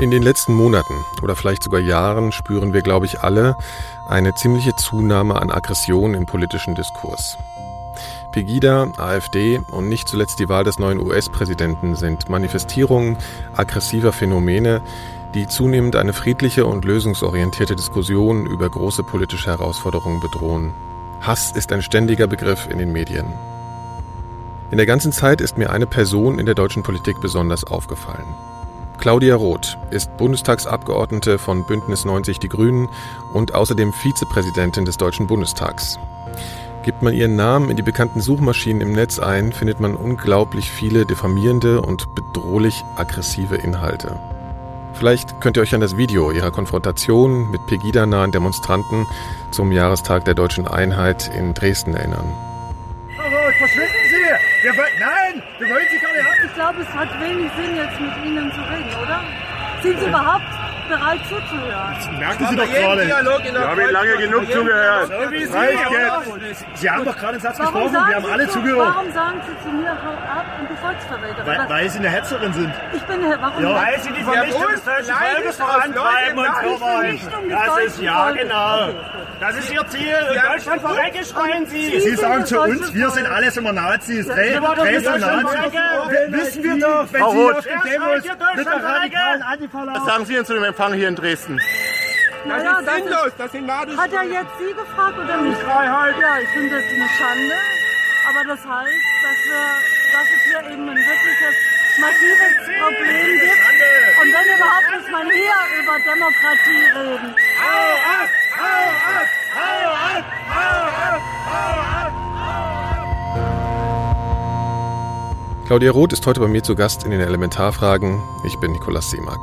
In den letzten Monaten oder vielleicht sogar Jahren spüren wir, glaube ich, alle eine ziemliche Zunahme an Aggression im politischen Diskurs. Pegida, AfD und nicht zuletzt die Wahl des neuen US-Präsidenten sind Manifestierungen aggressiver Phänomene, die zunehmend eine friedliche und lösungsorientierte Diskussion über große politische Herausforderungen bedrohen. Hass ist ein ständiger Begriff in den Medien. In der ganzen Zeit ist mir eine Person in der deutschen Politik besonders aufgefallen. Claudia Roth ist Bundestagsabgeordnete von Bündnis 90 Die Grünen und außerdem Vizepräsidentin des Deutschen Bundestags. Gibt man ihren Namen in die bekannten Suchmaschinen im Netz ein, findet man unglaublich viele diffamierende und bedrohlich aggressive Inhalte. Vielleicht könnt ihr euch an das Video ihrer Konfrontation mit Pegida-nahen Demonstranten zum Jahrestag der deutschen Einheit in Dresden erinnern. Verschwinden Sie! Wir nein! Wir wollen Sie! Ich glaube, es hat wenig Sinn, jetzt mit Ihnen zu reden, oder? Sind Sie überhaupt bereit zuzuhören? Das merken Sie doch gerade. Ich habe lange genug zugehört. So wie Sie, Reicht jetzt. Sie haben doch gerade einen Satz Warum gesprochen. Wir haben Sie alle zu, zugehört. warum sagen Sie zu mir, hau ab und du Volksverräter? Weil, Was- weil Sie eine Hetzerin sind. ich bin, warum? Ja. Weil Sie die Vernichtung des deutschen Volkes vorantreiben und so des Das ist ja genau. Das ist Ihr Ziel. Und Deutschland verrecke schreien Sie. Sie sagen zu uns, wir sind alles immer Nazis. Deutschland Nazis. Wissen wir doch, wenn Sie auf den Demos mit der Deutschland radikalen? Antifa Was laufen. sagen Sie denn zu dem Empfang hier in Dresden? Naja, das ist, das sind Nadeln. hat er jetzt Sie gefragt oder mich? Freiheit. Ja, ich finde das eine Schande. Aber das heißt, dass, wir, dass es hier eben ein wirkliches, massives Problem gibt. Und wenn überhaupt muss man hier über Demokratie reden. Claudia Roth ist heute bei mir zu Gast in den Elementarfragen. Ich bin Nikolaus Seemack.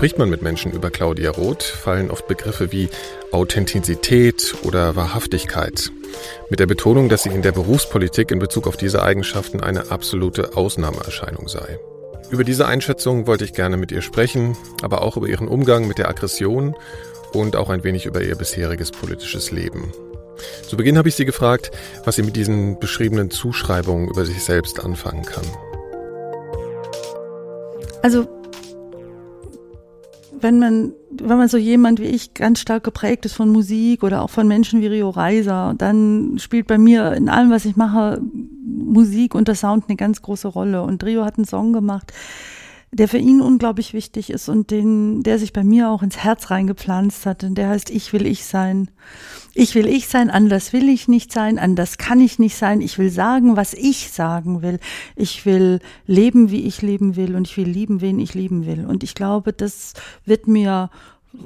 Spricht man mit Menschen über Claudia Roth, fallen oft Begriffe wie Authentizität oder Wahrhaftigkeit. Mit der Betonung, dass sie in der Berufspolitik in Bezug auf diese Eigenschaften eine absolute Ausnahmeerscheinung sei. Über diese Einschätzung wollte ich gerne mit ihr sprechen, aber auch über ihren Umgang mit der Aggression und auch ein wenig über ihr bisheriges politisches Leben. Zu Beginn habe ich sie gefragt, was sie mit diesen beschriebenen Zuschreibungen über sich selbst anfangen kann. Also, wenn man, wenn man so jemand wie ich ganz stark geprägt ist von Musik oder auch von Menschen wie Rio Reiser, dann spielt bei mir in allem, was ich mache, Musik und der Sound eine ganz große Rolle. Und Rio hat einen Song gemacht, der für ihn unglaublich wichtig ist und den, der sich bei mir auch ins Herz reingepflanzt hat. Und der heißt Ich will ich sein. Ich will ich sein, anders will ich nicht sein, anders kann ich nicht sein. Ich will sagen, was ich sagen will. Ich will leben, wie ich leben will und ich will lieben, wen ich lieben will. Und ich glaube, das wird mir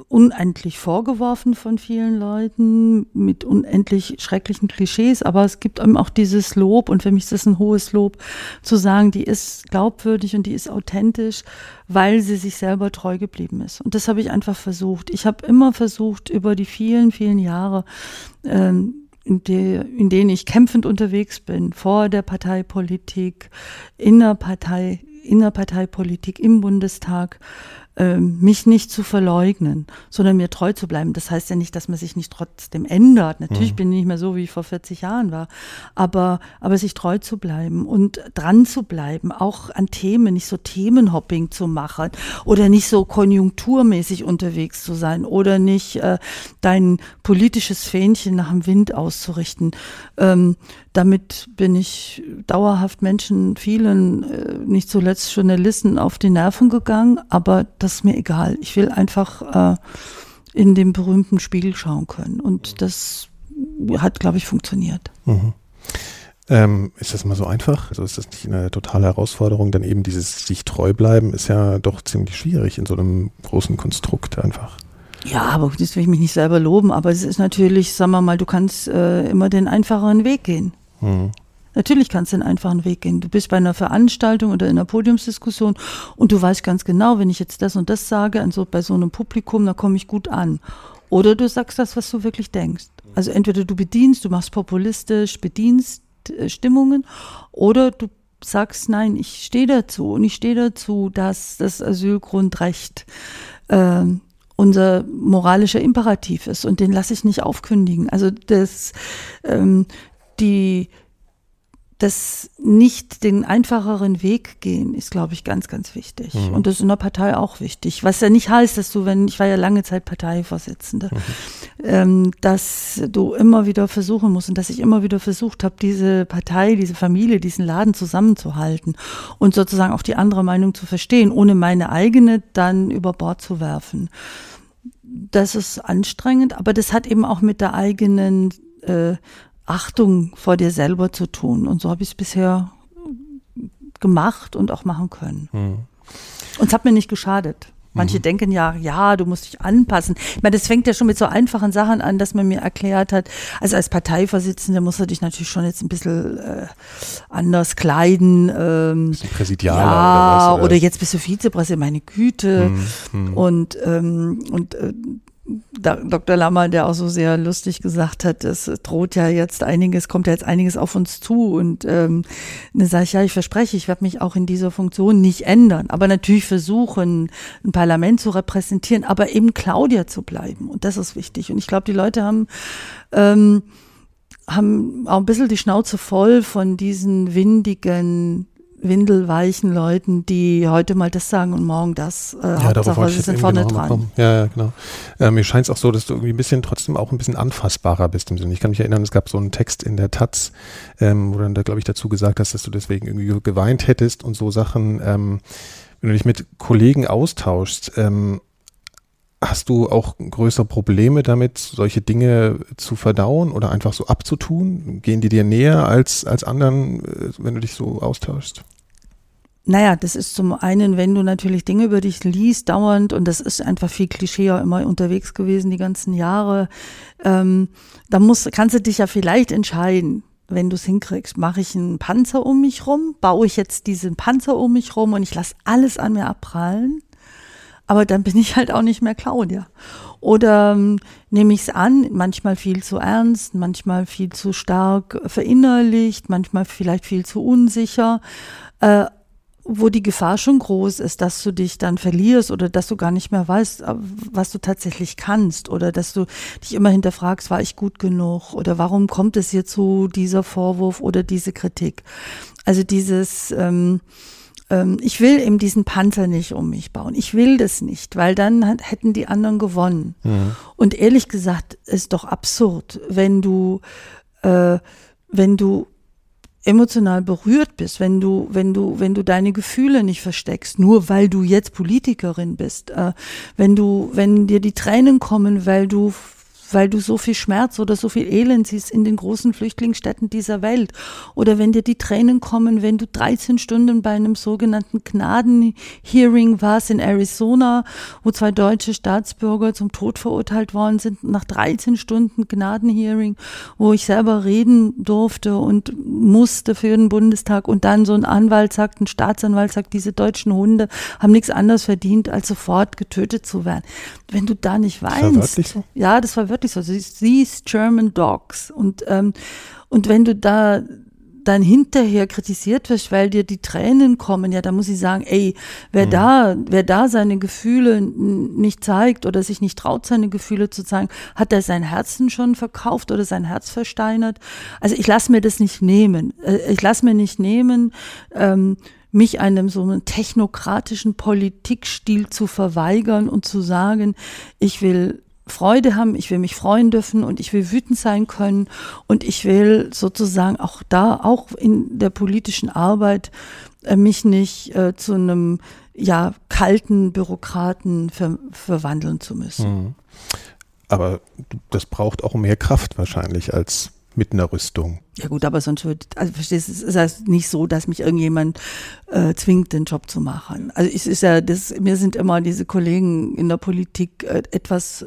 unendlich vorgeworfen von vielen Leuten mit unendlich schrecklichen Klischees, aber es gibt eben auch dieses Lob und für mich ist das ein hohes Lob zu sagen, die ist glaubwürdig und die ist authentisch, weil sie sich selber treu geblieben ist. Und das habe ich einfach versucht. Ich habe immer versucht, über die vielen, vielen Jahre, ähm, in, de, in denen ich kämpfend unterwegs bin, vor der Parteipolitik, in der Partei, in der Parteipolitik, im Bundestag, ähm, mich nicht zu verleugnen, sondern mir treu zu bleiben. Das heißt ja nicht, dass man sich nicht trotzdem ändert. Natürlich bin ich nicht mehr so, wie ich vor 40 Jahren war, aber, aber sich treu zu bleiben und dran zu bleiben, auch an Themen, nicht so Themenhopping zu machen oder nicht so konjunkturmäßig unterwegs zu sein oder nicht äh, dein politisches Fähnchen nach dem Wind auszurichten. Ähm, damit bin ich dauerhaft Menschen, vielen, äh, nicht zuletzt Journalisten auf die Nerven gegangen, aber das ist mir egal. Ich will einfach äh, in den berühmten Spiegel schauen können. Und das hat, glaube ich, funktioniert. Ähm, ist das mal so einfach? Also ist das nicht eine totale Herausforderung? Dann eben dieses sich treu bleiben ist ja doch ziemlich schwierig in so einem großen Konstrukt einfach. Ja, aber das will ich mich nicht selber loben, aber es ist natürlich, sagen wir mal, du kannst äh, immer den einfacheren Weg gehen. Hm. Natürlich kannst du den einfachen Weg gehen. Du bist bei einer Veranstaltung oder in einer Podiumsdiskussion und du weißt ganz genau, wenn ich jetzt das und das sage, also bei so einem Publikum, da komme ich gut an. Oder du sagst das, was du wirklich denkst. Also entweder du bedienst, du machst populistisch, bedienst äh, Stimmungen oder du sagst, nein, ich stehe dazu und ich stehe dazu, dass das Asylgrundrecht ähm, unser moralischer Imperativ ist und den lasse ich nicht aufkündigen. Also das, ähm, die, das nicht den einfacheren Weg gehen, ist, glaube ich, ganz, ganz wichtig. Mhm. Und das ist in der Partei auch wichtig. Was ja nicht heißt, dass du, wenn, ich war ja lange Zeit Parteivorsitzende, mhm. ähm, dass du immer wieder versuchen musst und dass ich immer wieder versucht habe, diese Partei, diese Familie, diesen Laden zusammenzuhalten und sozusagen auch die andere Meinung zu verstehen, ohne meine eigene dann über Bord zu werfen. Das ist anstrengend, aber das hat eben auch mit der eigenen äh, Achtung vor dir selber zu tun. Und so habe ich es bisher gemacht und auch machen können. Mhm. Und es hat mir nicht geschadet. Manche mhm. denken ja, ja, du musst dich anpassen. Ich meine, das fängt ja schon mit so einfachen Sachen an, dass man mir erklärt hat, also als Parteivorsitzender musst du dich natürlich schon jetzt ein bisschen äh, anders kleiden. Ähm, bisschen präsidialer ja, oder was? Oder? oder jetzt bist du Vizepräsident, meine Güte. Mhm. Und, ähm, und äh, Dr. Lammer, der auch so sehr lustig gesagt hat, es droht ja jetzt einiges, kommt ja jetzt einiges auf uns zu. Und ähm, dann sage ich, ja, ich verspreche, ich werde mich auch in dieser Funktion nicht ändern, aber natürlich versuchen, ein Parlament zu repräsentieren, aber eben Claudia zu bleiben. Und das ist wichtig. Und ich glaube, die Leute haben ähm, haben auch ein bisschen die Schnauze voll von diesen windigen windelweichen Leuten, die heute mal das sagen und morgen das. Äh, ja, Hauptsache, sie sind vorne dran. Ja, ja, genau. Äh, mir scheint es auch so, dass du irgendwie ein bisschen trotzdem auch ein bisschen anfassbarer bist im Sinne. Ich kann mich erinnern, es gab so einen Text in der Taz, ähm, wo dann da, glaube ich, dazu gesagt hast, dass du deswegen irgendwie geweint hättest und so Sachen. Ähm, wenn du dich mit Kollegen austauschst, ähm, Hast du auch größere Probleme damit, solche Dinge zu verdauen oder einfach so abzutun? Gehen die dir näher als, als anderen, äh, wenn du dich so austauschst? Naja, das ist zum einen, wenn du natürlich Dinge über dich liest, dauernd, und das ist einfach viel Klischee ja immer unterwegs gewesen die ganzen Jahre, ähm, da musst, kannst du dich ja vielleicht entscheiden, wenn du es hinkriegst, mache ich einen Panzer um mich rum, baue ich jetzt diesen Panzer um mich rum und ich lasse alles an mir abprallen aber dann bin ich halt auch nicht mehr Claudia. Oder ähm, nehme ich es an, manchmal viel zu ernst, manchmal viel zu stark verinnerlicht, manchmal vielleicht viel zu unsicher, äh, wo die Gefahr schon groß ist, dass du dich dann verlierst oder dass du gar nicht mehr weißt, äh, was du tatsächlich kannst oder dass du dich immer hinterfragst, war ich gut genug oder warum kommt es hier zu dieser Vorwurf oder diese Kritik. Also dieses ähm, ähm, ich will eben diesen Panzer nicht um mich bauen. Ich will das nicht, weil dann hat, hätten die anderen gewonnen. Mhm. Und ehrlich gesagt ist doch absurd, wenn du, äh, wenn du emotional berührt bist, wenn du, wenn du, wenn du deine Gefühle nicht versteckst, nur weil du jetzt Politikerin bist, äh, wenn du, wenn dir die Tränen kommen, weil du weil du so viel Schmerz oder so viel Elend siehst in den großen Flüchtlingsstädten dieser Welt. Oder wenn dir die Tränen kommen, wenn du 13 Stunden bei einem sogenannten Gnadenhearing warst in Arizona, wo zwei deutsche Staatsbürger zum Tod verurteilt worden sind, nach 13 Stunden Gnadenhearing, wo ich selber reden durfte und musste für den Bundestag und dann so ein Anwalt sagt, ein Staatsanwalt sagt, diese deutschen Hunde haben nichts anderes verdient, als sofort getötet zu werden. Wenn du da nicht weinst. Das war so? Ja, das war wirklich wirklich so. These German Dogs. Und, ähm, und wenn du da dann hinterher kritisiert wirst, weil dir die Tränen kommen, ja, da muss ich sagen, ey, wer mhm. da, wer da seine Gefühle nicht zeigt oder sich nicht traut, seine Gefühle zu zeigen, hat er sein Herzen schon verkauft oder sein Herz versteinert? Also ich lasse mir das nicht nehmen. Äh, ich lasse mir nicht nehmen, ähm, mich einem so einen technokratischen Politikstil zu verweigern und zu sagen, ich will Freude haben, ich will mich freuen dürfen und ich will wütend sein können und ich will sozusagen auch da, auch in der politischen Arbeit, äh, mich nicht äh, zu einem ja kalten Bürokraten ver verwandeln zu müssen. Mhm. Aber das braucht auch mehr Kraft wahrscheinlich als mit einer Rüstung. Ja gut, aber sonst wird, also verstehst du, es ist halt nicht so, dass mich irgendjemand äh, zwingt, den Job zu machen. Also es ist ja, das, mir sind immer diese Kollegen in der Politik äh, etwas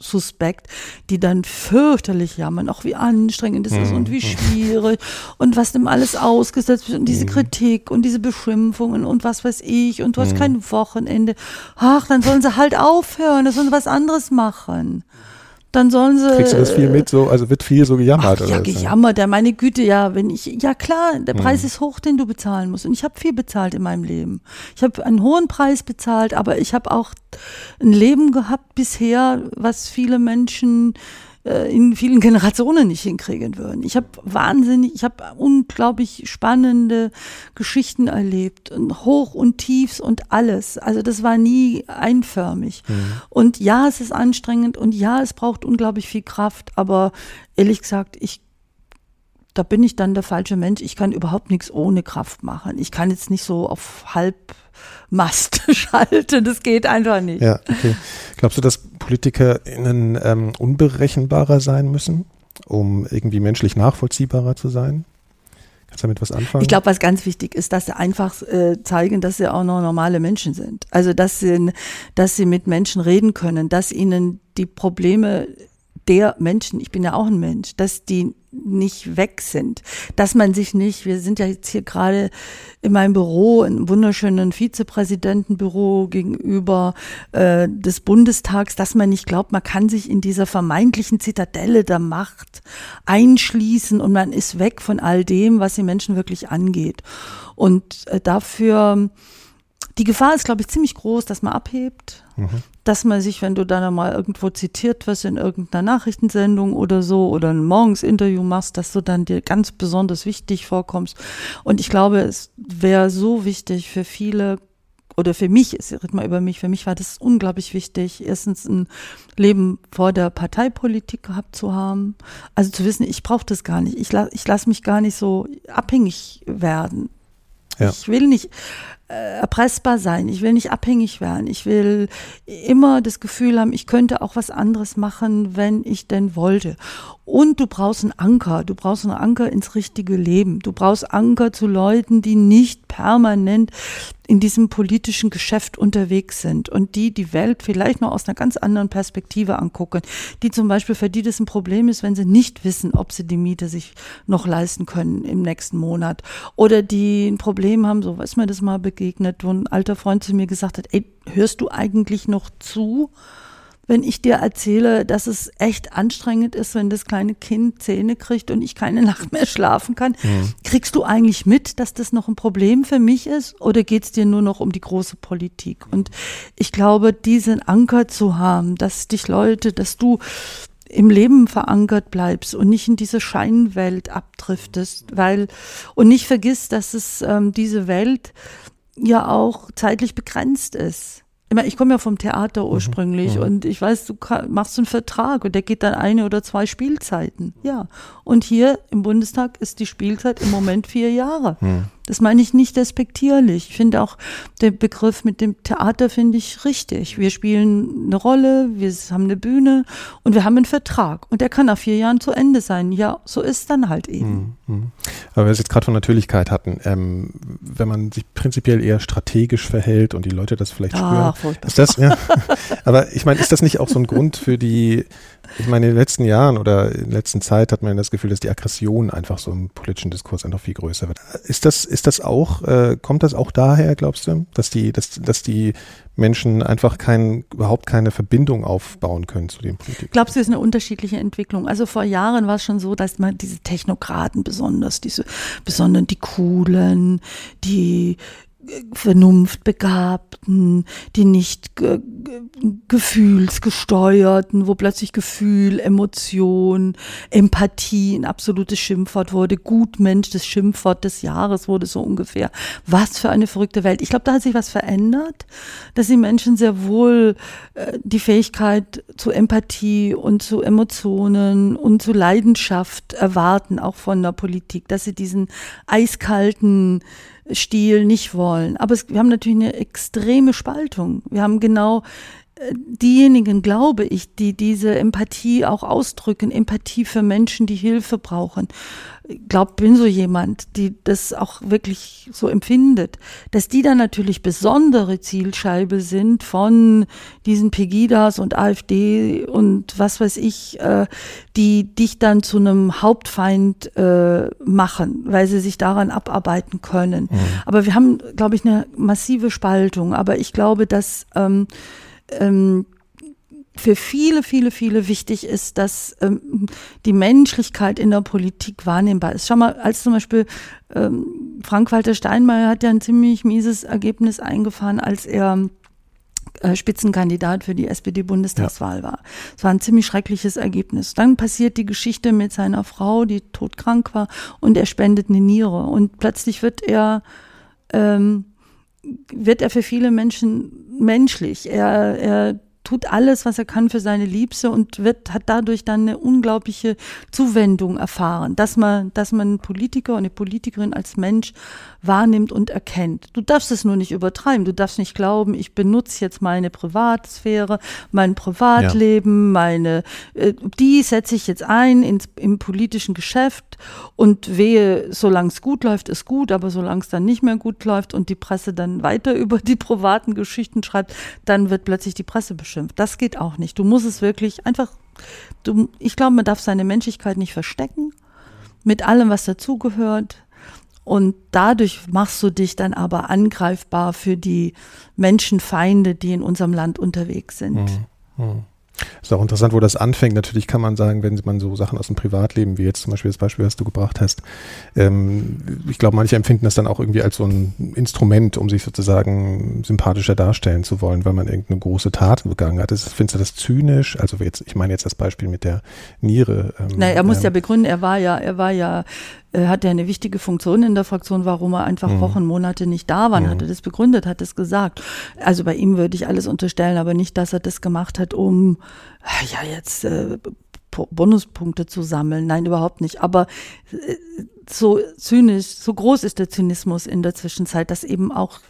suspekt, die dann fürchterlich jammern, auch wie anstrengend es mhm. ist und wie mhm. schwierig und was dem alles ausgesetzt wird und diese mhm. Kritik und diese Beschimpfungen und was weiß ich und du hast mhm. kein Wochenende. Ach, dann sollen sie halt aufhören, dann sollen sie was anderes machen. Dann sollen sie. Kriegst du das viel mit? So, also wird viel so gejammert Ach, oder? ja, gejammert, ja, meine Güte, ja, wenn ich, ja klar, der Preis Mhm. ist hoch, den du bezahlen musst. Und ich habe viel bezahlt in meinem Leben. Ich habe einen hohen Preis bezahlt, aber ich habe auch ein Leben gehabt bisher, was viele Menschen äh, in vielen Generationen nicht hinkriegen würden. Ich habe wahnsinnig, ich habe unglaublich spannende Geschichten erlebt, und Hoch und Tiefs und alles. Also das war nie einförmig. Und ja, es ist anstrengend und ja, es braucht unglaublich viel Kraft, aber ehrlich gesagt, ich da bin ich dann der falsche Mensch. Ich kann überhaupt nichts ohne Kraft machen. Ich kann jetzt nicht so auf Halbmast schalten. Das geht einfach nicht. Ja, okay. Glaubst du, dass PolitikerInnen ähm, unberechenbarer sein müssen, um irgendwie menschlich nachvollziehbarer zu sein? Kannst du damit was anfangen? Ich glaube, was ganz wichtig ist, dass sie einfach äh, zeigen, dass sie auch noch normale Menschen sind. Also, dass sie, dass sie mit Menschen reden können, dass ihnen die Probleme der Menschen, ich bin ja auch ein Mensch, dass die nicht weg sind, dass man sich nicht, wir sind ja jetzt hier gerade in meinem Büro, im wunderschönen Vizepräsidentenbüro gegenüber äh, des Bundestags, dass man nicht glaubt, man kann sich in dieser vermeintlichen Zitadelle der Macht einschließen und man ist weg von all dem, was die Menschen wirklich angeht. Und äh, dafür, die Gefahr ist, glaube ich, ziemlich groß, dass man abhebt, dass man sich, wenn du dann mal irgendwo zitiert wirst in irgendeiner Nachrichtensendung oder so oder ein Morgensinterview machst, dass du dann dir ganz besonders wichtig vorkommst. Und ich glaube, es wäre so wichtig für viele oder für mich, ich rede mal über mich, für mich war das unglaublich wichtig, erstens ein Leben vor der Parteipolitik gehabt zu haben. Also zu wissen, ich brauche das gar nicht. Ich, la ich lasse mich gar nicht so abhängig werden. Ja. Ich will nicht erpressbar sein. Ich will nicht abhängig werden. Ich will immer das Gefühl haben, ich könnte auch was anderes machen, wenn ich denn wollte. Und du brauchst einen Anker. Du brauchst einen Anker ins richtige Leben. Du brauchst Anker zu Leuten, die nicht permanent in diesem politischen Geschäft unterwegs sind und die die Welt vielleicht noch aus einer ganz anderen Perspektive angucken. Die zum Beispiel für die das ein Problem ist, wenn sie nicht wissen, ob sie die Miete sich noch leisten können im nächsten Monat. Oder die ein Problem haben, so ist mir das mal begegnet, wo ein alter Freund zu mir gesagt hat, ey, hörst du eigentlich noch zu? wenn ich dir erzähle, dass es echt anstrengend ist, wenn das kleine Kind Zähne kriegt und ich keine Nacht mehr schlafen kann, kriegst du eigentlich mit, dass das noch ein Problem für mich ist oder geht es dir nur noch um die große Politik? Und ich glaube, diesen Anker zu haben, dass dich Leute, dass du im Leben verankert bleibst und nicht in diese Scheinwelt abdriftest, weil und nicht vergisst, dass es ähm, diese Welt ja auch zeitlich begrenzt ist. Ich, meine, ich komme ja vom Theater ursprünglich und ich weiß, du machst einen Vertrag und der geht dann eine oder zwei Spielzeiten. Ja. Und hier im Bundestag ist die Spielzeit im Moment vier Jahre. Das meine ich nicht despektierlich. Ich finde auch den Begriff mit dem Theater finde ich richtig. Wir spielen eine Rolle, wir haben eine Bühne und wir haben einen Vertrag. Und der kann nach vier Jahren zu Ende sein. Ja, so ist dann halt eben. Aber wir es jetzt gerade von Natürlichkeit hatten, ähm, wenn man sich prinzipiell eher strategisch verhält und die Leute das vielleicht Ach, spüren, ist das, ja. Aber ich meine, ist das nicht auch so ein Grund für die, ich meine, in den letzten Jahren oder in der letzten Zeit hat man das Gefühl, dass die Aggression einfach so im politischen Diskurs einfach viel größer wird. Ist das, ist das auch, äh, kommt das auch daher, glaubst du, dass die, dass, dass die Menschen einfach kein, überhaupt keine Verbindung aufbauen können zu den Politikern? Glaubst du, es ist eine unterschiedliche Entwicklung? Also vor Jahren war es schon so, dass man diese Technokraten besonders, diese besonders die coolen, die Vernunftbegabten, die nicht ge ge gefühlsgesteuerten, wo plötzlich Gefühl, Emotion, Empathie ein absolutes Schimpfwort wurde. Gutmensch, das Schimpfwort des Jahres wurde so ungefähr. Was für eine verrückte Welt. Ich glaube, da hat sich was verändert, dass die Menschen sehr wohl äh, die Fähigkeit zu Empathie und zu Emotionen und zu Leidenschaft erwarten, auch von der Politik, dass sie diesen eiskalten Stil nicht wollen. Aber es, wir haben natürlich eine extreme Spaltung. Wir haben genau diejenigen, glaube ich, die diese Empathie auch ausdrücken, Empathie für Menschen, die Hilfe brauchen. Ich glaube, bin so jemand, die das auch wirklich so empfindet, dass die dann natürlich besondere Zielscheibe sind von diesen Pegidas und AfD und was weiß ich, äh, die dich dann zu einem Hauptfeind äh, machen, weil sie sich daran abarbeiten können. Aber wir haben, glaube ich, eine massive Spaltung. Aber ich glaube, dass ähm, ähm, für viele, viele, viele wichtig ist, dass ähm, die Menschlichkeit in der Politik wahrnehmbar ist. Schau mal, als zum Beispiel ähm, Frank-Walter Steinmeier hat ja ein ziemlich mieses Ergebnis eingefahren, als er äh, Spitzenkandidat für die SPD-Bundestagswahl ja. war. Es war ein ziemlich schreckliches Ergebnis. Dann passiert die Geschichte mit seiner Frau, die todkrank war, und er spendet eine Niere. Und plötzlich wird er ähm, wird er für viele Menschen menschlich. Er, er tut alles, was er kann für seine Liebste und wird, hat dadurch dann eine unglaubliche Zuwendung erfahren, dass man, dass man Politiker und eine Politikerin als Mensch wahrnimmt und erkennt. Du darfst es nur nicht übertreiben. Du darfst nicht glauben, ich benutze jetzt meine Privatsphäre, mein Privatleben, ja. meine, äh, die setze ich jetzt ein ins, im politischen Geschäft und wehe, solange es gut läuft, ist gut, aber solange es dann nicht mehr gut läuft und die Presse dann weiter über die privaten Geschichten schreibt, dann wird plötzlich die Presse beschimpft. Das geht auch nicht. Du musst es wirklich einfach, du, ich glaube, man darf seine Menschlichkeit nicht verstecken, mit allem, was dazugehört. Und dadurch machst du dich dann aber angreifbar für die Menschenfeinde, die in unserem Land unterwegs sind. Mhm. Mhm. Ist auch interessant, wo das anfängt. Natürlich kann man sagen, wenn man so Sachen aus dem Privatleben, wie jetzt zum Beispiel das Beispiel, was du gebracht hast, ähm, ich glaube, manche empfinden das dann auch irgendwie als so ein Instrument, um sich sozusagen sympathischer darstellen zu wollen, weil man irgendeine große Tat begangen hat. Ist, findest du das zynisch? Also jetzt, ich meine jetzt das Beispiel mit der Niere. Ähm, naja, er muss ähm, ja begründen, er war ja, er war ja äh, hat er eine wichtige Funktion in der Fraktion, warum er einfach mhm. Wochen, Monate nicht da war, mhm. hat er das begründet, hat es gesagt. Also bei ihm würde ich alles unterstellen, aber nicht, dass er das gemacht hat, um ja jetzt äh, Bonuspunkte zu sammeln. Nein, überhaupt nicht. Aber äh, so zynisch, so groß ist der Zynismus in der Zwischenzeit, dass eben auch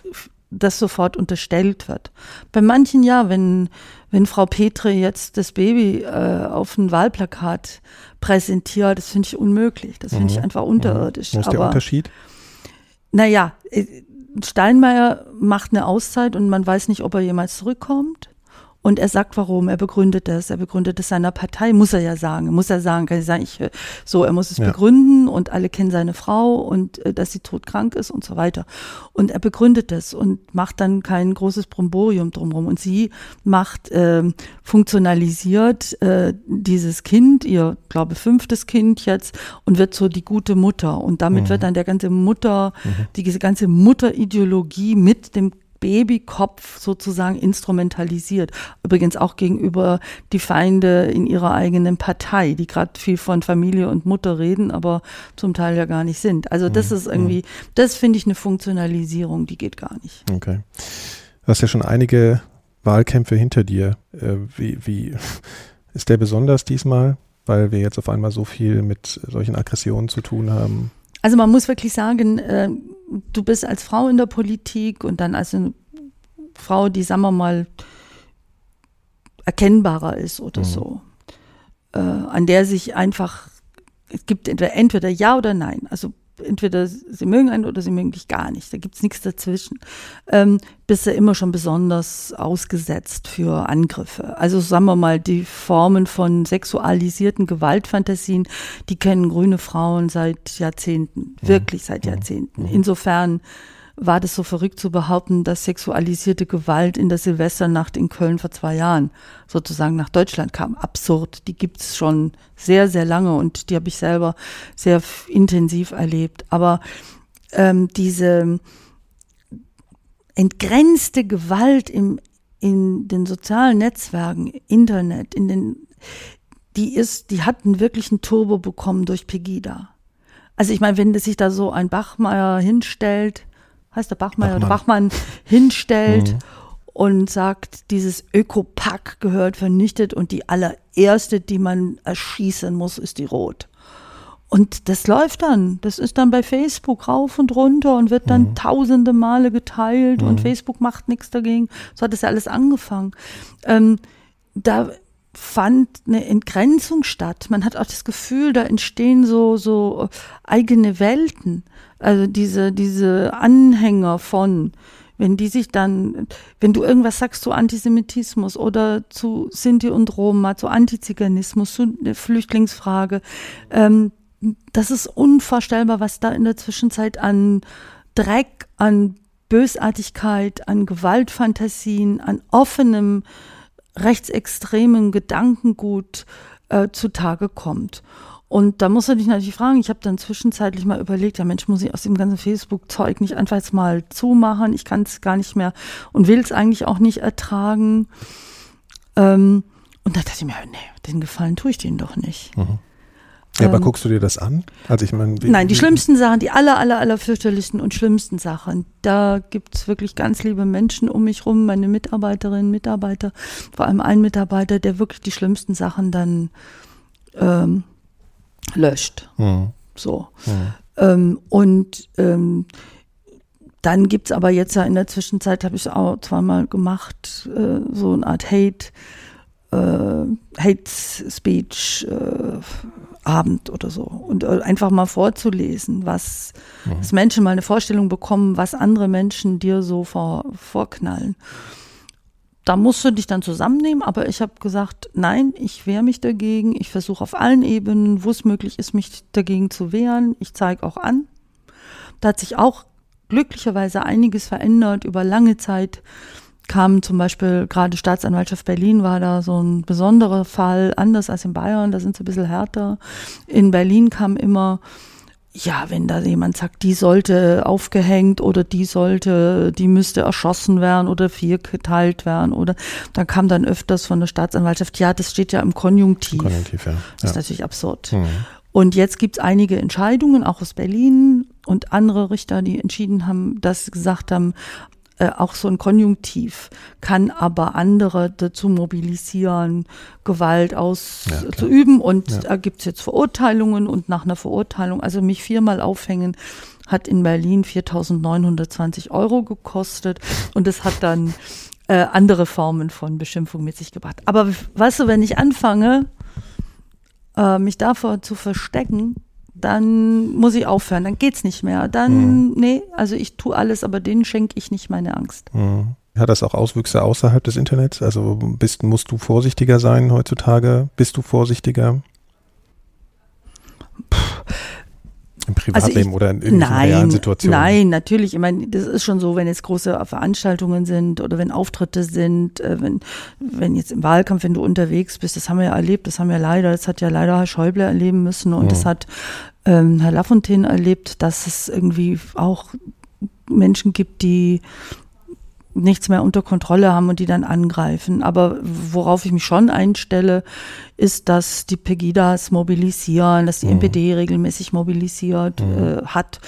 das sofort unterstellt wird. Bei manchen ja, wenn, wenn Frau Petre jetzt das Baby äh, auf ein Wahlplakat präsentiert, das finde ich unmöglich. Das finde mhm. ich einfach unterirdisch. Mhm. Was ist der Unterschied? Naja, äh, Steinmeier macht eine Auszeit und man weiß nicht, ob er jemals zurückkommt. Und er sagt, warum, er begründet das, er begründet es seiner Partei, muss er ja sagen, muss er sagen, kann ich sagen, ich, so, er muss es ja. begründen und alle kennen seine Frau und äh, dass sie todkrank ist und so weiter. Und er begründet das und macht dann kein großes Bromborium drumherum. Und sie macht, äh, funktionalisiert äh, dieses Kind, ihr, glaube fünftes Kind jetzt, und wird so die gute Mutter. Und damit mhm. wird dann der ganze Mutter, mhm. die ganze Mutterideologie mit dem Babykopf sozusagen instrumentalisiert. Übrigens auch gegenüber die Feinde in ihrer eigenen Partei, die gerade viel von Familie und Mutter reden, aber zum Teil ja gar nicht sind. Also das mhm. ist irgendwie, das finde ich eine Funktionalisierung, die geht gar nicht. Okay. Du hast ja schon einige Wahlkämpfe hinter dir. Äh, wie, wie ist der besonders diesmal, weil wir jetzt auf einmal so viel mit solchen Aggressionen zu tun haben? Also man muss wirklich sagen, äh, du bist als Frau in der Politik und dann als eine Frau, die, sagen wir mal, erkennbarer ist oder mhm. so, äh, an der sich einfach, es gibt entweder, entweder ja oder nein. Also entweder sie mögen einen oder sie mögen dich gar nicht. Da gibt es nichts dazwischen. Ähm, bist du immer schon besonders ausgesetzt für Angriffe. Also sagen wir mal, die Formen von sexualisierten Gewaltfantasien, die kennen grüne Frauen seit Jahrzehnten, wirklich seit mhm. Jahrzehnten. Mhm. Insofern war das so verrückt zu behaupten, dass sexualisierte Gewalt in der Silvesternacht in Köln vor zwei Jahren sozusagen nach Deutschland kam. Absurd. Die gibt's schon sehr, sehr lange und die habe ich selber sehr intensiv erlebt. Aber ähm, diese entgrenzte Gewalt im, in den sozialen Netzwerken, Internet, in den, die ist, die hat einen wirklichen Turbo bekommen durch Pegida. Also ich meine, wenn sich da so ein Bachmeier hinstellt, heißt der Bachmann, Bachmann. oder Bachmann hinstellt mhm. und sagt, dieses Ökopack gehört vernichtet und die allererste, die man erschießen muss, ist die Rot. Und das läuft dann. Das ist dann bei Facebook rauf und runter und wird dann mhm. tausende Male geteilt mhm. und Facebook macht nichts dagegen. So hat das ja alles angefangen. Ähm, da fand eine Entgrenzung statt. Man hat auch das Gefühl, da entstehen so, so eigene Welten. Also diese, diese Anhänger von, wenn die sich dann, wenn du irgendwas sagst zu Antisemitismus oder zu Sinti und Roma, zu Antiziganismus, zu der Flüchtlingsfrage, ähm, das ist unvorstellbar, was da in der Zwischenzeit an Dreck, an Bösartigkeit, an Gewaltfantasien, an offenem rechtsextremen Gedankengut äh, zutage kommt. Und da muss man dich natürlich fragen, ich habe dann zwischenzeitlich mal überlegt, ja Mensch, muss ich aus dem ganzen Facebook-Zeug nicht einfach jetzt mal zumachen? Ich kann es gar nicht mehr und will es eigentlich auch nicht ertragen. Ähm, und da dachte ich mir, nee, den Gefallen tue ich denen doch nicht. Mhm. Ja, aber Ähm, guckst du dir das an? Also ich meine, Nein, die schlimmsten Sachen, die aller, aller, aller fürchterlichsten und schlimmsten Sachen, da gibt's wirklich ganz liebe Menschen um mich rum, meine Mitarbeiterinnen, Mitarbeiter, vor allem ein Mitarbeiter, der wirklich die schlimmsten Sachen dann ähm, löscht. Mhm. So. Mhm. Ähm, und ähm, dann gibt's aber jetzt ja in der Zwischenzeit, habe ich auch zweimal gemacht, äh, so eine Art Hate, äh, Hate Speech äh, Abend oder so. Und äh, einfach mal vorzulesen, was, dass Menschen mal eine Vorstellung bekommen, was andere Menschen dir so vor, vorknallen. Da musst du dich dann zusammennehmen, aber ich habe gesagt, nein, ich wehre mich dagegen. Ich versuche auf allen Ebenen, wo es möglich ist, mich dagegen zu wehren. Ich zeige auch an. Da hat sich auch glücklicherweise einiges verändert. Über lange Zeit kam zum Beispiel gerade Staatsanwaltschaft Berlin war da so ein besonderer Fall, anders als in Bayern, da sind sie ein bisschen härter. In Berlin kam immer, ja, wenn da jemand sagt, die sollte aufgehängt oder die sollte, die müsste erschossen werden oder viergeteilt werden oder dann kam dann öfters von der Staatsanwaltschaft, ja, das steht ja im Konjunktiv. Konjunktiv, ja. Das ist ja. natürlich absurd. Mhm. Und jetzt gibt es einige Entscheidungen, auch aus Berlin und andere Richter, die entschieden haben, dass sie gesagt haben, äh, auch so ein Konjunktiv kann aber andere dazu mobilisieren, Gewalt Ja, auszuüben. und Ja. da gibt es jetzt Verurteilungen und nach einer Verurteilung, also mich viermal aufhängen, hat in Berlin 4.920 Euro gekostet und es hat dann äh, andere Formen von Beschimpfung mit sich gebracht. Aber weißt du, wenn ich anfange, äh, mich davor zu verstecken, dann muss ich aufhören, dann geht's nicht mehr. Dann, nee, also ich tue alles, aber denen schenke ich nicht meine Angst. Mhm. Hat das auch Auswüchse außerhalb des Internets? Also bist, musst du vorsichtiger sein heutzutage? Bist du vorsichtiger? Im Privatleben Also ich- oder in irgendwelchen realen Nein, Situationen? nein, natürlich. Ich meine, das ist schon so, wenn jetzt große Veranstaltungen sind oder wenn Auftritte sind, äh, wenn, wenn jetzt im Wahlkampf, wenn du unterwegs bist, das haben wir ja erlebt, das haben wir leider, das hat ja leider Herr Schäuble erleben müssen und Mhm. das hat ähm, Herr Lafontaine erlebt, dass es irgendwie auch Menschen gibt, die nichts mehr unter Kontrolle haben und die dann angreifen. Aber worauf ich mich schon einstelle, ist, dass die Pegidas mobilisieren, dass die Mhm. NPD regelmäßig mobilisiert äh, hat.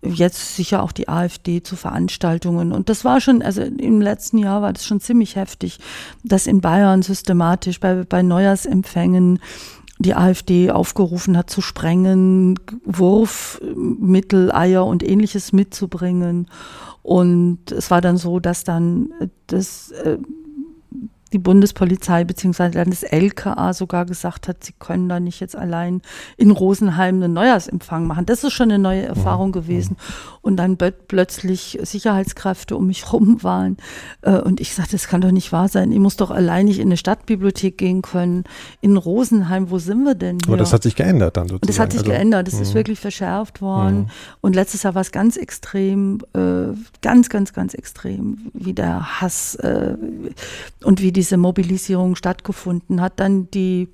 Jetzt sicher auch die AfD zu Veranstaltungen. Und das war schon, also im letzten Jahr war das schon ziemlich heftig, dass in Bayern systematisch bei, bei Neujahrsempfängen die AfD aufgerufen hat zu sprengen, Wurfmittel, Eier und ähnliches mitzubringen. Und es war dann so, dass dann äh, das, äh, die Bundespolizei bzw. dann das LKA sogar gesagt hat, sie können da nicht jetzt allein in Rosenheim einen Neujahrsempfang machen. Das ist schon eine neue Erfahrung gewesen. Und dann plö- plötzlich Sicherheitskräfte um mich rum waren. Äh, Und ich sagte, das kann doch nicht wahr sein. Ich muss doch allein nicht in eine Stadtbibliothek gehen können. In Rosenheim, wo sind wir denn hier? Aber das hat sich geändert dann sozusagen. Und das hat sich Also, geändert, das ist mhm. wirklich verschärft worden. Mhm. Und letztes Jahr war es ganz extrem, äh, ganz, ganz, ganz extrem, wie der Hass äh, und wie diese Mobilisierung stattgefunden hat. Dann die